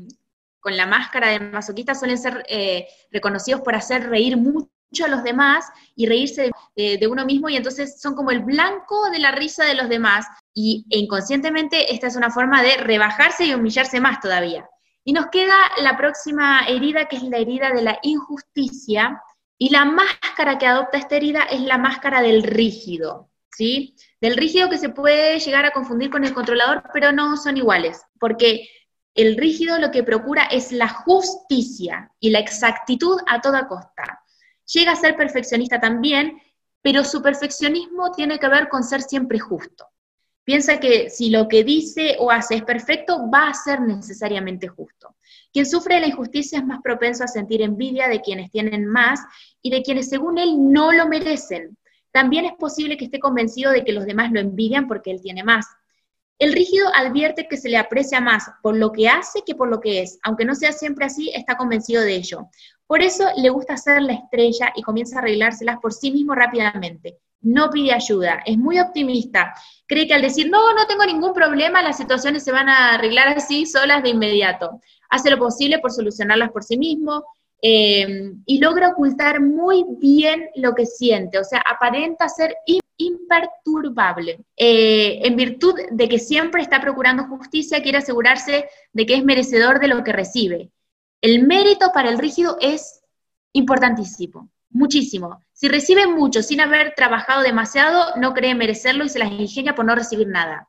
con la máscara de masoquista suelen ser eh, reconocidos por hacer reír mucho a los demás y reírse de, uno mismo y entonces son como el blanco de la risa de los demás y inconscientemente esta es una forma de rebajarse y humillarse más todavía. Y nos queda la próxima herida que es la herida de la injusticia y la máscara que adopta esta herida es la máscara del rígido, ¿sí? Del rígido que se puede llegar a confundir con el controlador, pero no son iguales, porque el rígido lo que procura es la justicia y la exactitud a toda costa llega a ser perfeccionista también, pero su perfeccionismo tiene que ver con ser siempre justo. Piensa que si lo que dice o hace es perfecto, va a ser necesariamente justo. Quien sufre la injusticia es más propenso a sentir envidia de quienes tienen más y de quienes según él no lo merecen. También es posible que esté convencido de que los demás lo envidian porque él tiene más. El rígido advierte que se le aprecia más por lo que hace que por lo que es. Aunque no sea siempre así, está convencido de ello. Por eso le gusta ser la estrella y comienza a arreglárselas por sí mismo rápidamente. No pide ayuda, es muy optimista. Cree que al decir, no, no tengo ningún problema, las situaciones se van a arreglar así solas de inmediato. Hace lo posible por solucionarlas por sí mismo eh, y logra ocultar muy bien lo que siente, o sea, aparenta ser imperturbable. Eh, en virtud de que siempre está procurando justicia, quiere asegurarse de que es merecedor de lo que recibe. El mérito para el rígido es importantísimo, muchísimo. Si recibe mucho sin haber trabajado demasiado, no cree merecerlo y se las ingenia por no recibir nada.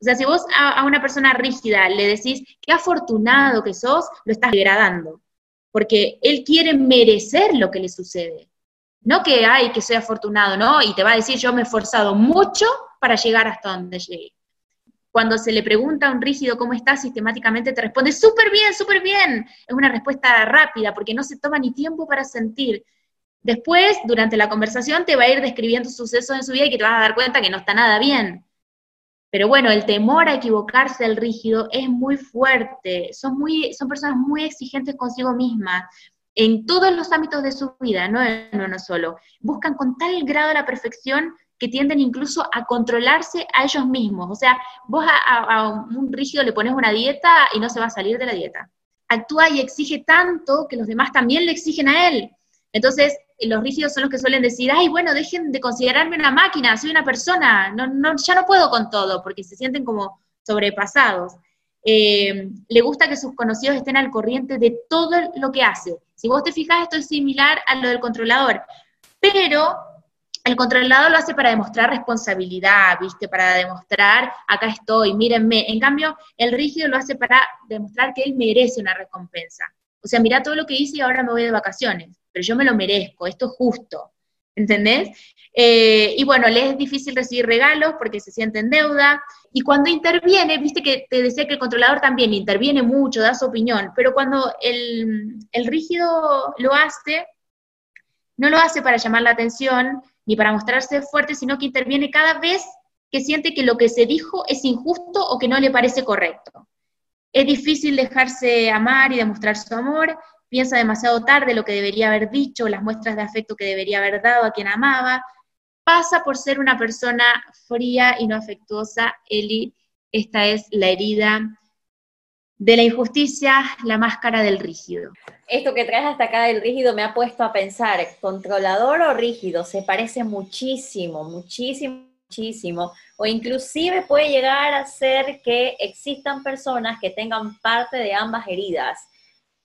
O sea, si vos a, una persona rígida le decís, qué afortunado que sos, lo estás degradando, porque él quiere merecer lo que le sucede. No que, ay, que soy afortunado, ¿no? Y te va a decir, yo me he esforzado mucho para llegar hasta donde llegué cuando se le pregunta a un rígido cómo está, sistemáticamente te responde, súper bien, súper bien. Es una respuesta rápida, porque no se toma ni tiempo para sentir. Después, durante la conversación, te va a ir describiendo sucesos en su vida y que te vas a dar cuenta que no está nada bien. Pero bueno, el temor a equivocarse del rígido es muy fuerte. Son, muy, son personas muy exigentes consigo mismas en todos los ámbitos de su vida, no en uno solo. Buscan con tal grado la perfección que tienden incluso a controlarse a ellos mismos. O sea, vos a, un rígido le pones una dieta y no se va a salir de la dieta. Actúa y exige tanto que los demás también le exigen a él. Entonces, los rígidos son los que suelen decir, ay, bueno, dejen de considerarme una máquina, soy una persona, no, no, ya no puedo con todo, porque se sienten como sobrepasados. Eh, le gusta que sus conocidos estén al corriente de todo lo que hace. Si vos te fijas, esto es similar a lo del controlador, pero el controlador lo hace para demostrar responsabilidad, ¿viste? Para demostrar, acá estoy, mírenme. En cambio, el rígido lo hace para demostrar que él merece una recompensa. O sea, mira todo lo que hice y ahora me voy de vacaciones, pero yo me lo merezco, esto es justo. ¿Entendés? Eh, y bueno, le es difícil recibir regalos porque se siente en deuda. Y cuando interviene, viste que te decía que el controlador también interviene mucho, da su opinión, pero cuando el rígido lo hace, no lo hace para llamar la atención, ni para mostrarse fuerte, sino que interviene cada vez que siente que lo que se dijo es injusto o que no le parece correcto. Es difícil dejarse amar y demostrar su amor, piensa demasiado tarde lo que debería haber dicho, las muestras de afecto que debería haber dado a quien amaba, pasa por ser una persona fría y no afectuosa. Eli, esta es la herida de la injusticia, la máscara del rígido. Esto que traes hasta acá del rígido me ha puesto a pensar, controlador o rígido, se parece muchísimo, muchísimo, muchísimo, o inclusive puede llegar a ser que existan personas que tengan parte de ambas heridas.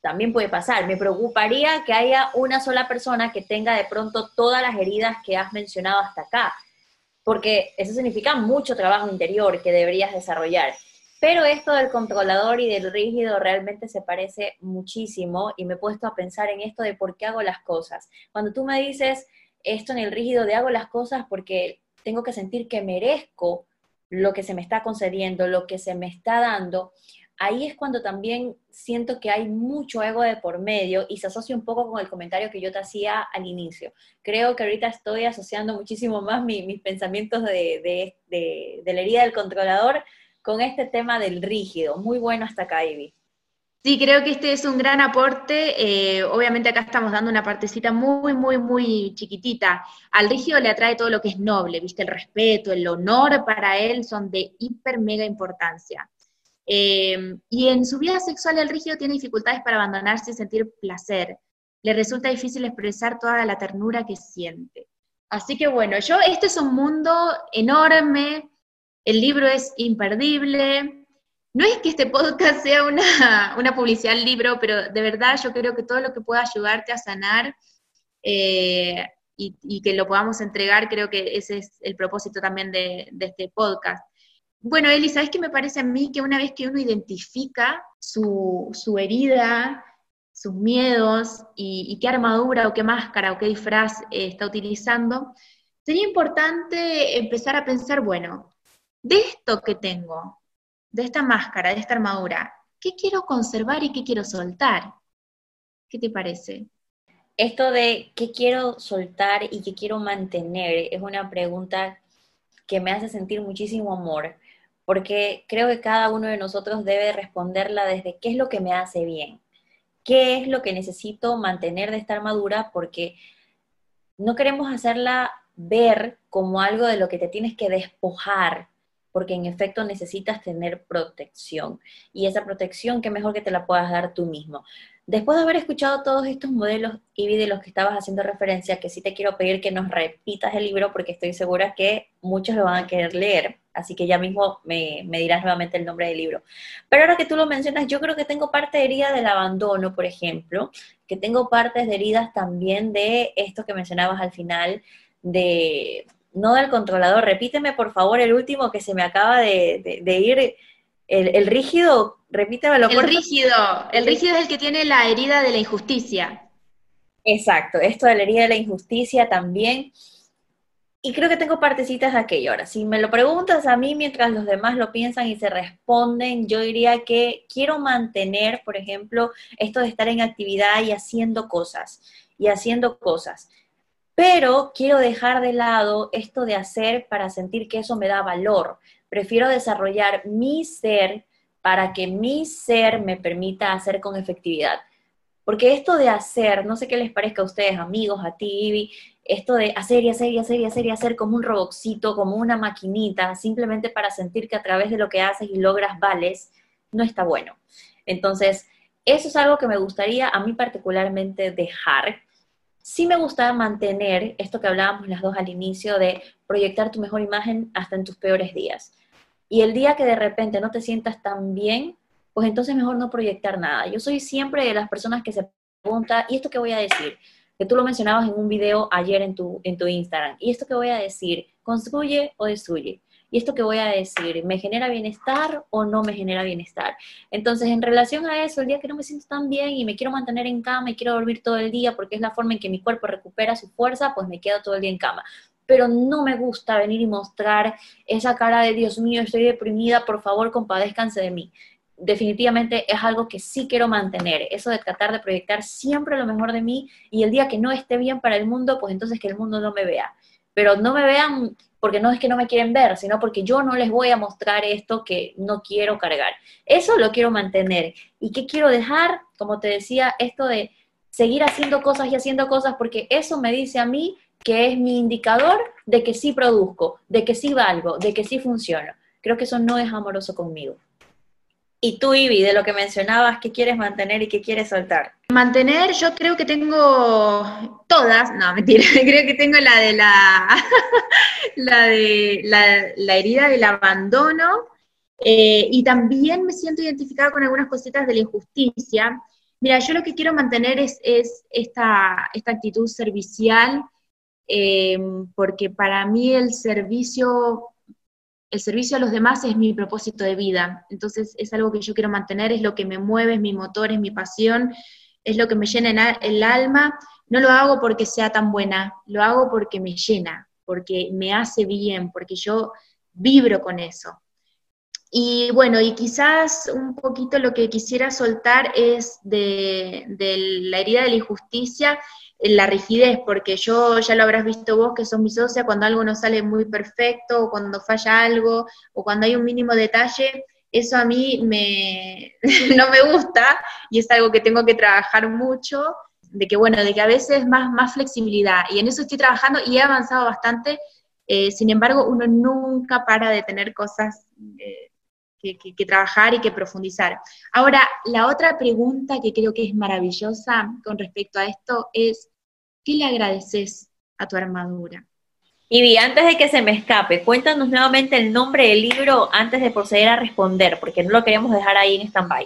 También puede pasar. Me preocuparía que haya una sola persona que tenga de pronto todas las heridas que has mencionado hasta acá, porque eso significa mucho trabajo interior que deberías desarrollar. Pero esto del controlador y del rígido realmente se parece muchísimo y me he puesto a pensar en esto de por qué hago las cosas. Cuando tú me dices esto en el rígido de hago las cosas porque tengo que sentir que merezco lo que se me está concediendo, lo que se me está dando, ahí es cuando también siento que hay mucho ego de por medio y se asocia un poco con el comentario que yo te hacía al inicio. Creo que ahorita estoy asociando muchísimo más mis pensamientos de, de la herida del controlador con este tema del rígido. Muy bueno hasta acá, Ivy. Sí, creo que este es un gran aporte. Eh, obviamente acá estamos dando una partecita muy, muy, muy chiquitita. Al rígido le atrae todo lo que es noble, ¿viste? El respeto, el honor para él son de hiper, mega importancia. Eh, y en su vida sexual el rígido tiene dificultades para abandonarse y sentir placer. Le resulta difícil expresar toda la ternura que siente. Así que bueno, yo, este es un mundo enorme, el libro es imperdible. No es que este podcast sea una, publicidad del libro, pero de verdad yo creo que todo lo que pueda ayudarte a sanar eh, y, que lo podamos entregar, creo que ese es el propósito también de, este podcast. Bueno, Eli, ¿sabes qué me parece a mí? Que una vez que uno identifica su, herida, sus miedos y, qué armadura o qué máscara o qué disfraz eh, está utilizando, sería importante empezar a pensar, bueno, de esto que tengo, de esta máscara, de esta armadura, ¿qué quiero conservar y qué quiero soltar? ¿Qué te parece? Esto de qué quiero soltar y qué quiero mantener es una pregunta que me hace sentir muchísimo amor, porque creo que cada uno de nosotros debe responderla desde qué es lo que me hace bien, qué es lo que necesito mantener de esta armadura, porque no queremos hacerla ver como algo de lo que te tienes que despojar, porque en efecto necesitas tener protección. Y esa protección, qué mejor que te la puedas dar tú mismo. Después de haber escuchado todos estos modelos, y de los que estabas haciendo referencia, que sí te quiero pedir que nos repitas el libro porque estoy segura que muchos lo van a querer leer, así que ya mismo me, me dirás nuevamente el nombre del libro. Pero ahora que tú lo mencionas, yo creo que tengo parte de herida del abandono, por ejemplo, que tengo partes de heridas también de esto que mencionabas al final, de no del controlador. Repíteme, por favor, el último que se me acaba de, ir. El, rígido, repítemelo. El rígido, el rígido es el que tiene la herida de la injusticia. Exacto, esto de la herida de la injusticia también. Y creo que tengo partecitas de aquello. Ahora, si me lo preguntas a mí mientras los demás lo piensan y se responden, yo diría que quiero mantener, por ejemplo, esto de estar en actividad y haciendo cosas, y haciendo cosas pero quiero dejar de lado esto de hacer para sentir que eso me da valor. Prefiero desarrollar mi ser para que mi ser me permita hacer con efectividad. Porque esto de hacer, no sé qué les parezca a ustedes, amigos, a ti, esto de hacer y hacer y hacer y hacer y hacer como un robotcito, como una maquinita, simplemente para sentir que a través de lo que haces y logras vales, no está bueno. Entonces, eso es algo que me gustaría a mí particularmente dejar sí me gusta mantener esto que hablábamos las dos al inicio de proyectar tu mejor imagen hasta en tus peores días. Y el día que de repente no te sientas tan bien, pues entonces mejor no proyectar nada. Yo soy siempre de las personas que se pregunta, ¿y esto qué voy a decir? que tú lo mencionabas en un video ayer en tu, en tu Instagram. Y esto que voy a decir, construye o destruye. Y esto que voy a decir, ¿me genera bienestar o no me genera bienestar? Entonces, en relación a eso, el día que no me siento tan bien y me quiero mantener en cama y quiero dormir todo el día porque es la forma en que mi cuerpo recupera su fuerza, pues me quedo todo el día en cama. Pero no me gusta venir y mostrar esa cara de Dios mío, estoy deprimida, por favor, compadezcanse de mí definitivamente es algo que sí quiero mantener, eso de tratar de proyectar siempre lo mejor de mí y el día que no esté bien para el mundo, pues entonces que el mundo no me vea. Pero no me vean porque no es que no me quieren ver, sino porque yo no les voy a mostrar esto que no quiero cargar. Eso lo quiero mantener. ¿Y qué quiero dejar? Como te decía, esto de seguir haciendo cosas y haciendo cosas, porque eso me dice a mí que es mi indicador de que sí produzco, de que sí valgo, de que sí funciono. Creo que eso no es amoroso conmigo. Y tú, Ivy, de lo que mencionabas, ¿qué quieres mantener y qué quieres soltar? Mantener, yo creo que tengo todas, no, mentira, creo que tengo la de la, la de la, herida del abandono, eh, y también me siento identificada con algunas cositas de la injusticia. Mira, yo lo que quiero mantener es, esta, esta actitud servicial, eh, porque para mí el servicio el servicio a los demás es mi propósito de vida. Entonces es algo que yo quiero mantener, es lo que me mueve, es mi motor, es mi pasión, es lo que me llena el alma. No lo hago porque sea tan buena, lo hago porque me llena, porque me hace bien, porque yo vibro con eso. Y bueno, y quizás un poquito lo que quisiera soltar es de, de la herida de la injusticia la rigidez, porque yo ya lo habrás visto vos que sos mi socia, cuando algo no sale muy perfecto, o cuando falla algo, o cuando hay un mínimo detalle, eso a mí me, no me gusta y es algo que tengo que trabajar mucho, de que bueno, de que a veces más, más flexibilidad, y en eso estoy trabajando y he avanzado bastante, eh, sin embargo, uno nunca para de tener cosas eh, que, que, trabajar y que profundizar. Ahora, la otra pregunta que creo que es maravillosa con respecto a esto es, ¿qué le agradeces a tu armadura? Y antes de que se me escape, cuéntanos nuevamente el nombre del libro antes de proceder a responder, porque no lo queremos dejar ahí en stand-by.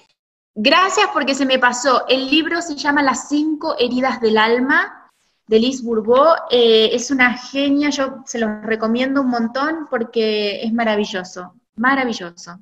Gracias porque se me pasó. El libro se llama Las cinco heridas del alma, de Liz Bourbeau. Eh, es una genia, yo se los recomiendo un montón porque es maravilloso, maravilloso.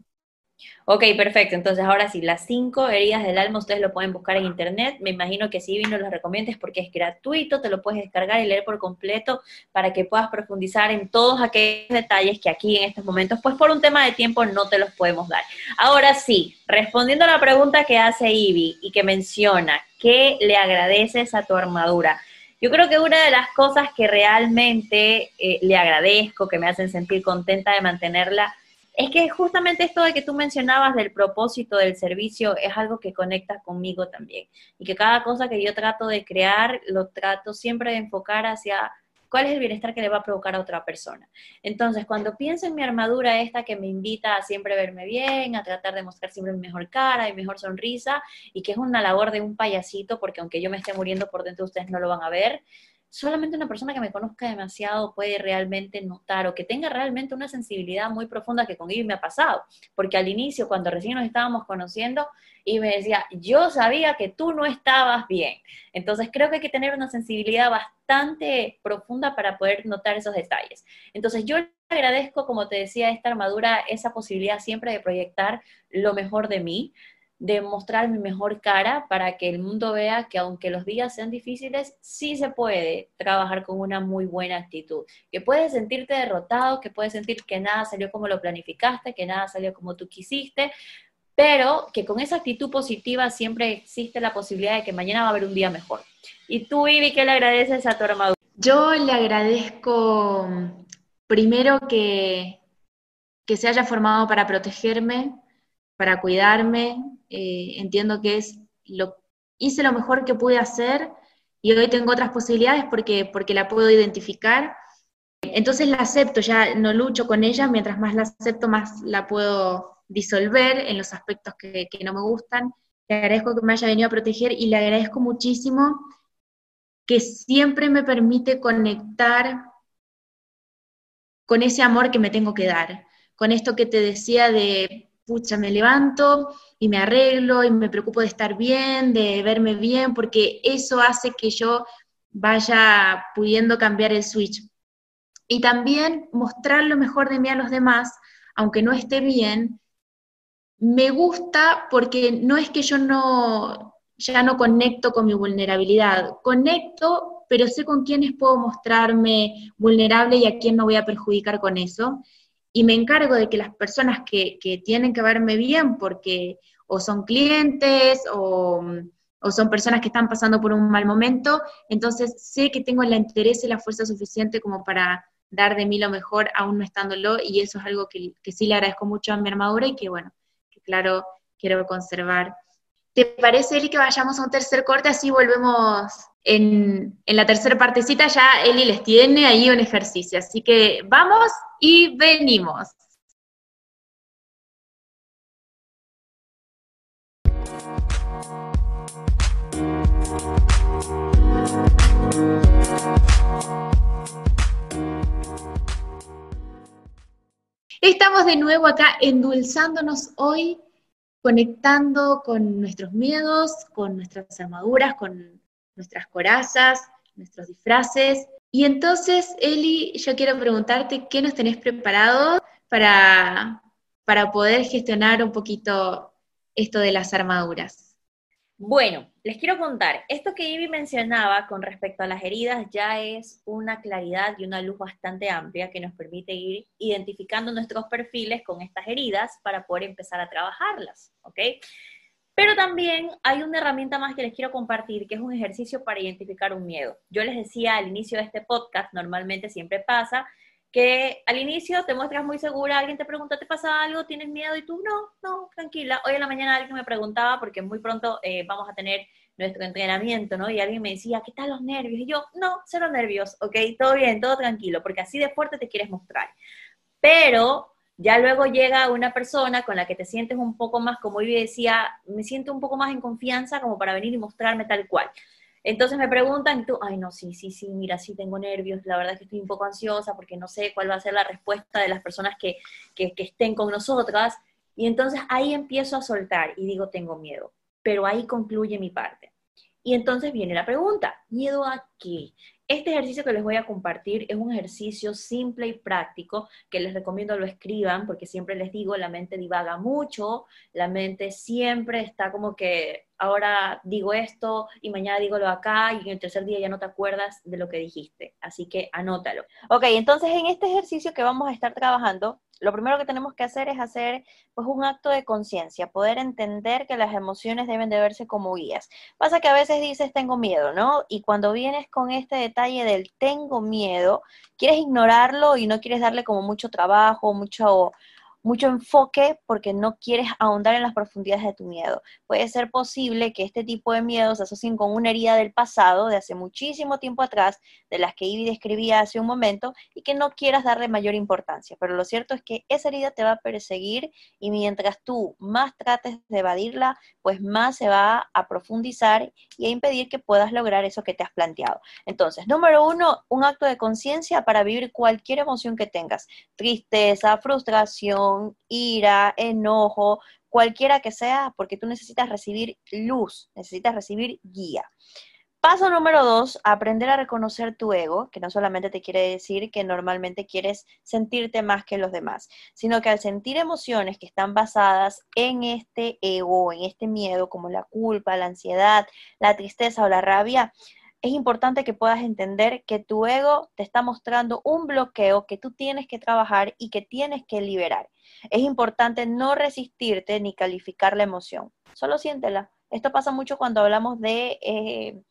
Ok, perfecto. Entonces, ahora sí, las cinco heridas del alma ustedes lo pueden buscar en internet. Me imagino que si vino los recomiendes porque es gratuito, te lo puedes descargar y leer por completo para que puedas profundizar en todos aquellos detalles que aquí en estos momentos, pues por un tema de tiempo no te los podemos dar. Ahora sí, respondiendo a la pregunta que hace Ivy y que menciona, ¿qué le agradeces a tu armadura? Yo creo que una de las cosas que realmente eh, le agradezco, que me hacen sentir contenta de mantenerla, es que justamente esto de que tú mencionabas del propósito del servicio es algo que conecta conmigo también. Y que cada cosa que yo trato de crear, lo trato siempre de enfocar hacia cuál es el bienestar que le va a provocar a otra persona. Entonces, cuando pienso en mi armadura esta que me invita a siempre verme bien, a tratar de mostrar siempre mi mejor cara y mejor sonrisa, y que es una labor de un payasito, porque aunque yo me esté muriendo por dentro, ustedes no lo van a ver, solamente una persona que me conozca demasiado puede realmente notar o que tenga realmente una sensibilidad muy profunda que con Ivy me ha pasado. Porque al inicio, cuando recién nos estábamos conociendo, y me decía, yo sabía que tú no estabas bien. Entonces creo que hay que tener una sensibilidad bastante profunda para poder notar esos detalles. Entonces yo agradezco, como te decía, esta armadura, esa posibilidad siempre de proyectar lo mejor de mí, de mostrar mi mejor cara para que el mundo vea que aunque los días sean difíciles, sí se puede trabajar con una muy buena actitud, que puedes sentirte derrotado, que puedes sentir que nada salió como lo planificaste, que nada salió como tú quisiste, pero que con esa actitud positiva siempre existe la posibilidad de que mañana va a haber un día mejor. ¿Y tú, Ivy, qué le agradeces a tu armadura? Yo le agradezco primero que, que se haya formado para protegerme, para cuidarme, eh, entiendo que es lo, hice lo mejor que pude hacer y hoy tengo otras posibilidades porque, porque la puedo identificar. Entonces la acepto, ya no lucho con ella, mientras más la acepto, más la puedo disolver en los aspectos que, que no me gustan. Le agradezco que me haya venido a proteger y le agradezco muchísimo que siempre me permite conectar con ese amor que me tengo que dar, con esto que te decía de pucha, me levanto y me arreglo y me preocupo de estar bien, de verme bien, porque eso hace que yo vaya pudiendo cambiar el switch. Y también mostrar lo mejor de mí a los demás, aunque no esté bien, me gusta porque no es que yo no, ya no conecto con mi vulnerabilidad, conecto, pero sé con quiénes puedo mostrarme vulnerable y a quién no voy a perjudicar con eso. Y me encargo de que las personas que, que tienen que verme bien, porque o son clientes o o son personas que están pasando por un mal momento, entonces sé que tengo la interés y la fuerza suficiente como para dar de mí lo mejor aún no estándolo, y eso es algo que, sí le agradezco mucho a mi armadura y que bueno, que claro, quiero conservar. ¿Te parece, Eli, que vayamos a un tercer corte? Así volvemos en, la tercera partecita, ya Eli les tiene ahí un ejercicio, así que vamos y venimos. Estamos de nuevo acá endulzándonos hoy, conectando con nuestros miedos, con nuestras armaduras, con nuestras corazas, nuestros disfraces. Y entonces, Eli, yo quiero preguntarte qué nos tenés preparado para, para poder gestionar un poquito esto de las armaduras. Bueno, les quiero contar, esto que Ivy mencionaba con respecto a las heridas ya es una claridad y una luz bastante amplia que nos permite ir identificando nuestros perfiles con estas heridas para poder empezar a trabajarlas, ¿ok? Pero también hay una herramienta más que les quiero compartir, que es un ejercicio para identificar un miedo. Yo les decía al inicio de este podcast, normalmente siempre pasa, que al inicio te muestras muy segura, alguien te pregunta, ¿te pasa algo? ¿Tienes miedo? Y tú, no, no, tranquila. Hoy en la mañana alguien me preguntaba, porque muy pronto eh, vamos a tener nuestro entrenamiento, ¿no? Y alguien me decía, ¿qué tal los nervios? Y yo, no, cero nervios, ¿ok? Todo bien, todo tranquilo, porque así de fuerte te quieres mostrar. Pero ya luego llega una persona con la que te sientes un poco más, como yo decía, me siento un poco más en confianza como para venir y mostrarme tal cual. Entonces me preguntan y tú, ay, no, sí, sí, sí, mira, sí tengo nervios, la verdad es que estoy un poco ansiosa porque no sé cuál va a ser la respuesta de las personas que, que, que estén con nosotras. Y entonces ahí empiezo a soltar y digo, tengo miedo, pero ahí concluye mi parte. Y entonces viene la pregunta, ¿miedo a qué? Este ejercicio que les voy a compartir es un ejercicio simple y práctico que les recomiendo lo escriban porque siempre les digo, la mente divaga mucho, la mente siempre está como que ahora digo esto y mañana digo lo acá y en el tercer día ya no te acuerdas de lo que dijiste. Así que anótalo. Ok, entonces en este ejercicio que vamos a estar trabajando, lo primero que tenemos que hacer es hacer pues un acto de conciencia, poder entender que las emociones deben de verse como guías. Pasa que a veces dices tengo miedo, ¿no? Y cuando vienes con este detalle del tengo miedo, quieres ignorarlo y no quieres darle como mucho trabajo, mucho mucho enfoque porque no quieres ahondar en las profundidades de tu miedo. Puede ser posible que este tipo de miedos se asocien con una herida del pasado, de hace muchísimo tiempo atrás, de las que Ivy describía hace un momento, y que no quieras darle mayor importancia. Pero lo cierto es que esa herida te va a perseguir y mientras tú más trates de evadirla, pues más se va a profundizar y a impedir que puedas lograr eso que te has planteado. Entonces, número uno, un acto de conciencia para vivir cualquier emoción que tengas. Tristeza, frustración, ira, enojo, cualquiera que sea, porque tú necesitas recibir luz, necesitas recibir guía. Paso número dos, aprender a reconocer tu ego, que no solamente te quiere decir que normalmente quieres sentirte más que los demás, sino que al sentir emociones que están basadas en este ego, en este miedo, como la culpa, la ansiedad, la tristeza o la rabia, es importante que puedas entender que tu ego te está mostrando un bloqueo que tú tienes que trabajar y que tienes que liberar. Es importante no resistirte ni calificar la emoción, solo siéntela. Esto pasa mucho cuando hablamos de, eh,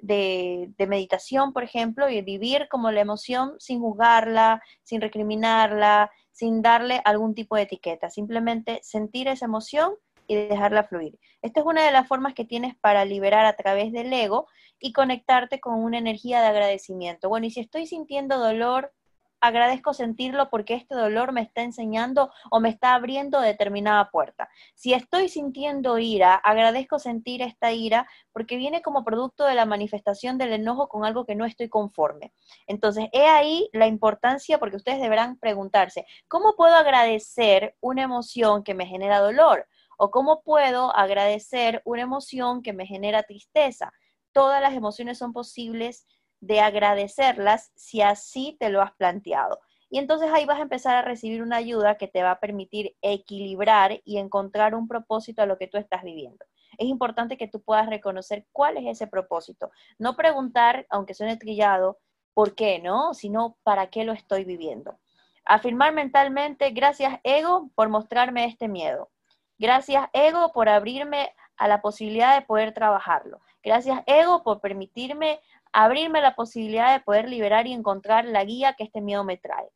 de, de, meditación, por ejemplo, y vivir como la emoción sin juzgarla, sin recriminarla, sin darle algún tipo de etiqueta, simplemente sentir esa emoción y dejarla fluir. Esta es una de las formas que tienes para liberar a través del ego y conectarte con una energía de agradecimiento. Bueno, y si estoy sintiendo dolor, agradezco sentirlo porque este dolor me está enseñando o me está abriendo determinada puerta. Si estoy sintiendo ira, agradezco sentir esta ira porque viene como producto de la manifestación del enojo con algo que no estoy conforme. Entonces, he ahí la importancia porque ustedes deberán preguntarse, ¿cómo puedo agradecer una emoción que me genera dolor? ¿O cómo puedo agradecer una emoción que me genera tristeza? Todas las emociones son posibles de agradecerlas si así te lo has planteado. Y entonces ahí vas a empezar a recibir una ayuda que te va a permitir equilibrar y encontrar un propósito a lo que tú estás viviendo. Es importante que tú puedas reconocer cuál es ese propósito. No preguntar, aunque suene trillado, por qué, ¿no? Sino para qué lo estoy viviendo. Afirmar mentalmente, gracias ego por mostrarme este miedo. Gracias ego por abrirme a la posibilidad de poder trabajarlo. Gracias ego por permitirme abrirme la posibilidad de poder liberar y encontrar la guía que este miedo me trae.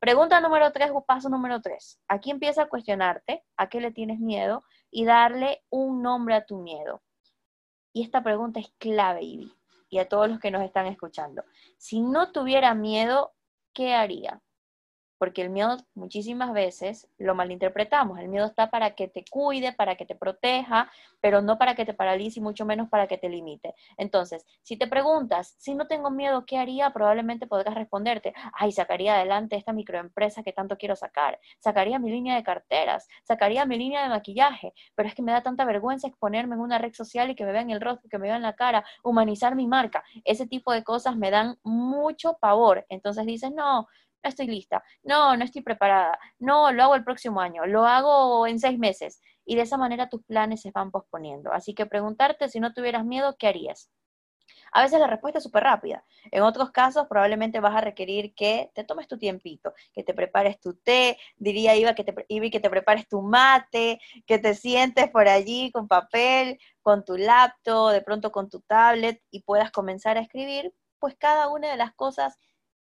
Pregunta número tres o paso número tres. Aquí empieza a cuestionarte a qué le tienes miedo y darle un nombre a tu miedo. Y esta pregunta es clave, Ivy, y a todos los que nos están escuchando. Si no tuviera miedo, ¿qué haría? Porque el miedo muchísimas veces lo malinterpretamos. El miedo está para que te cuide, para que te proteja, pero no para que te paralice y mucho menos para que te limite. Entonces, si te preguntas, si no tengo miedo, ¿qué haría? Probablemente podrás responderte, ay, sacaría adelante esta microempresa que tanto quiero sacar, sacaría mi línea de carteras, sacaría mi línea de maquillaje, pero es que me da tanta vergüenza exponerme en una red social y que me vean el rostro, que me vean la cara, humanizar mi marca. Ese tipo de cosas me dan mucho pavor. Entonces dices, no, no estoy lista, no, no estoy preparada, no, lo hago el próximo año, lo hago en seis meses. Y de esa manera tus planes se van posponiendo. Así que preguntarte si no tuvieras miedo, ¿qué harías? A veces la respuesta es súper rápida. En otros casos probablemente vas a requerir que te tomes tu tiempito, que te prepares tu té, diría Iba que te, que te prepares tu mate, que te sientes por allí con papel, con tu laptop, de pronto con tu tablet y puedas comenzar a escribir pues cada una de las cosas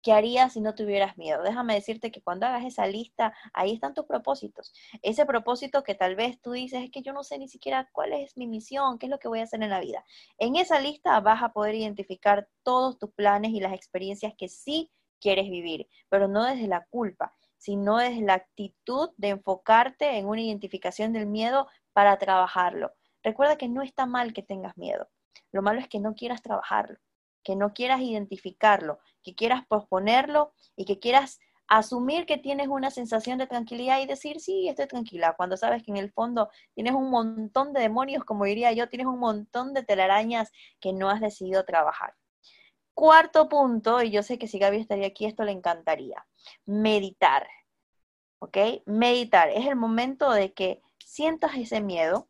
¿Qué harías si no tuvieras miedo? Déjame decirte que cuando hagas esa lista, ahí están tus propósitos. Ese propósito que tal vez tú dices, es que yo no sé ni siquiera cuál es mi misión, qué es lo que voy a hacer en la vida. En esa lista vas a poder identificar todos tus planes y las experiencias que sí quieres vivir, pero no desde la culpa, sino desde la actitud de enfocarte en una identificación del miedo para trabajarlo. Recuerda que no está mal que tengas miedo. Lo malo es que no quieras trabajarlo que no quieras identificarlo, que quieras posponerlo y que quieras asumir que tienes una sensación de tranquilidad y decir, sí, estoy tranquila, cuando sabes que en el fondo tienes un montón de demonios, como diría yo, tienes un montón de telarañas que no has decidido trabajar. Cuarto punto, y yo sé que si Gaby estaría aquí, esto le encantaría, meditar. ¿Ok? Meditar es el momento de que sientas ese miedo,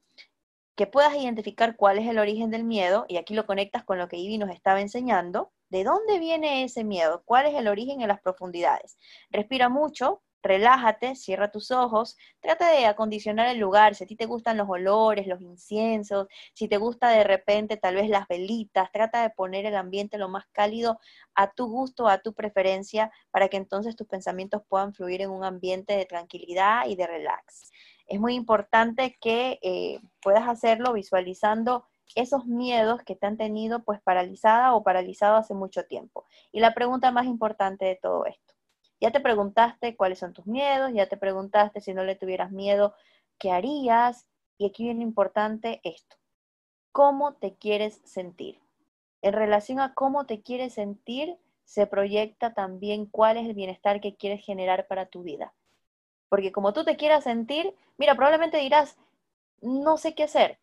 que puedas identificar cuál es el origen del miedo, y aquí lo conectas con lo que Ivy nos estaba enseñando, de dónde viene ese miedo, cuál es el origen en las profundidades. Respira mucho, relájate, cierra tus ojos, trata de acondicionar el lugar, si a ti te gustan los olores, los inciensos, si te gusta de repente tal vez las velitas, trata de poner el ambiente lo más cálido a tu gusto, a tu preferencia, para que entonces tus pensamientos puedan fluir en un ambiente de tranquilidad y de relax es muy importante que eh, puedas hacerlo visualizando esos miedos que te han tenido pues paralizada o paralizado hace mucho tiempo. Y la pregunta más importante de todo esto, ya te preguntaste cuáles son tus miedos, ya te preguntaste si no le tuvieras miedo, ¿qué harías? Y aquí viene importante esto, ¿cómo te quieres sentir? En relación a cómo te quieres sentir, se proyecta también cuál es el bienestar que quieres generar para tu vida. Porque como tú te quieras sentir, mira, probablemente dirás, no sé qué hacer.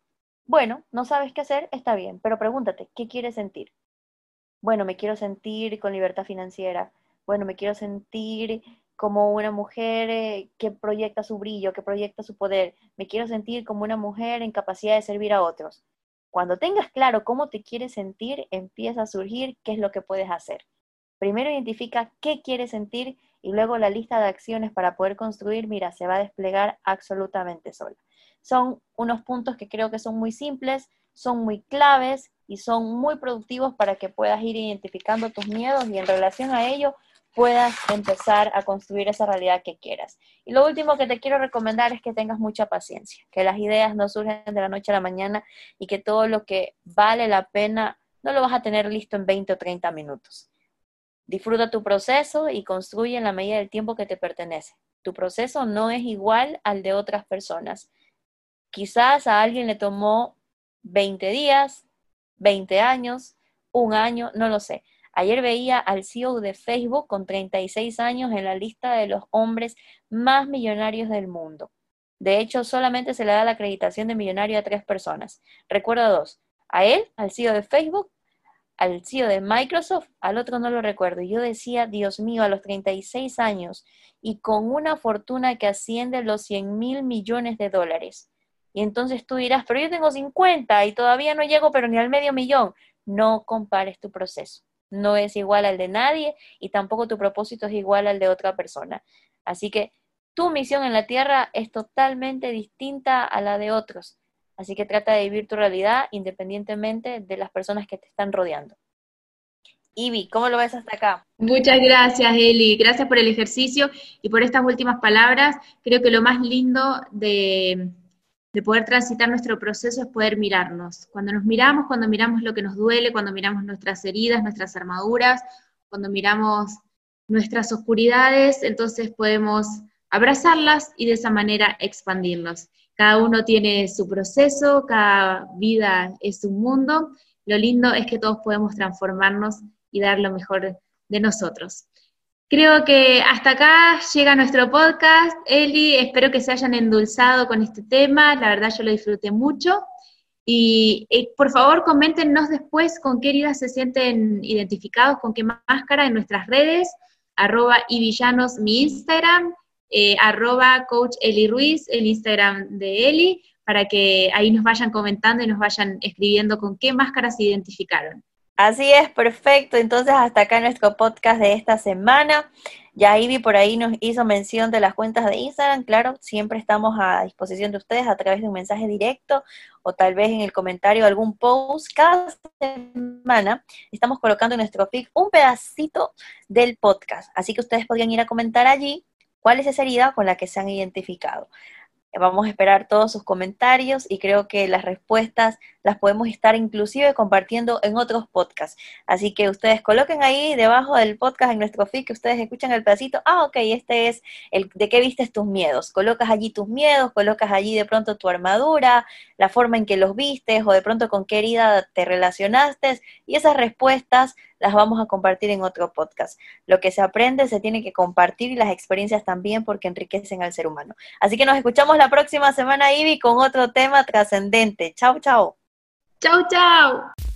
Bueno, no sabes qué hacer, está bien, pero pregúntate, ¿qué quieres sentir? Bueno, me quiero sentir con libertad financiera. Bueno, me quiero sentir como una mujer eh, que proyecta su brillo, que proyecta su poder. Me quiero sentir como una mujer en capacidad de servir a otros. Cuando tengas claro cómo te quieres sentir, empieza a surgir qué es lo que puedes hacer. Primero identifica qué quieres sentir y luego la lista de acciones para poder construir, mira, se va a desplegar absolutamente sola. Son unos puntos que creo que son muy simples, son muy claves y son muy productivos para que puedas ir identificando tus miedos y en relación a ello puedas empezar a construir esa realidad que quieras. Y lo último que te quiero recomendar es que tengas mucha paciencia, que las ideas no surgen de la noche a la mañana y que todo lo que vale la pena no lo vas a tener listo en 20 o 30 minutos. Disfruta tu proceso y construye en la medida del tiempo que te pertenece. Tu proceso no es igual al de otras personas. Quizás a alguien le tomó 20 días, 20 años, un año, no lo sé. Ayer veía al CEO de Facebook con 36 años en la lista de los hombres más millonarios del mundo. De hecho, solamente se le da la acreditación de millonario a tres personas. Recuerda dos. A él, al CEO de Facebook, al CEO de Microsoft, al otro no lo recuerdo. Y yo decía, Dios mío, a los 36 años y con una fortuna que asciende los 100 mil millones de dólares. Y entonces tú dirás, pero yo tengo 50 y todavía no llego, pero ni al medio millón. No compares tu proceso. No es igual al de nadie y tampoco tu propósito es igual al de otra persona. Así que tu misión en la tierra es totalmente distinta a la de otros. Así que trata de vivir tu realidad independientemente de las personas que te están rodeando. Ivy, ¿cómo lo ves hasta acá? Muchas gracias, Eli. Gracias por el ejercicio y por estas últimas palabras. Creo que lo más lindo de, de poder transitar nuestro proceso es poder mirarnos. Cuando nos miramos, cuando miramos lo que nos duele, cuando miramos nuestras heridas, nuestras armaduras, cuando miramos nuestras oscuridades, entonces podemos abrazarlas y de esa manera expandirnos. Cada uno tiene su proceso, cada vida es un mundo. Lo lindo es que todos podemos transformarnos y dar lo mejor de nosotros. Creo que hasta acá llega nuestro podcast. Eli, espero que se hayan endulzado con este tema. La verdad yo lo disfruté mucho. Y eh, por favor, coméntenos después con qué heridas se sienten identificados, con qué máscara en nuestras redes, arroba y villanos mi Instagram, eh, arroba coach Eli Ruiz, el Instagram de Eli, para que ahí nos vayan comentando y nos vayan escribiendo con qué máscaras se identificaron. Así es, perfecto. Entonces, hasta acá nuestro podcast de esta semana. Ya Ivy por ahí nos hizo mención de las cuentas de Instagram. Claro, siempre estamos a disposición de ustedes a través de un mensaje directo o tal vez en el comentario algún post. Cada semana estamos colocando en nuestro feed un pedacito del podcast. Así que ustedes podrían ir a comentar allí cuál es esa herida con la que se han identificado. Vamos a esperar todos sus comentarios y creo que las respuestas las podemos estar inclusive compartiendo en otros podcasts. Así que ustedes coloquen ahí debajo del podcast en nuestro feed que ustedes escuchan el pedacito. Ah, ok, este es el de qué vistes tus miedos. Colocas allí tus miedos, colocas allí de pronto tu armadura, la forma en que los vistes o de pronto con qué herida te relacionaste y esas respuestas las vamos a compartir en otro podcast. Lo que se aprende se tiene que compartir y las experiencias también porque enriquecen al ser humano. Así que nos escuchamos la próxima semana, Ivy, con otro tema trascendente. Chao, chao. Chao, chao.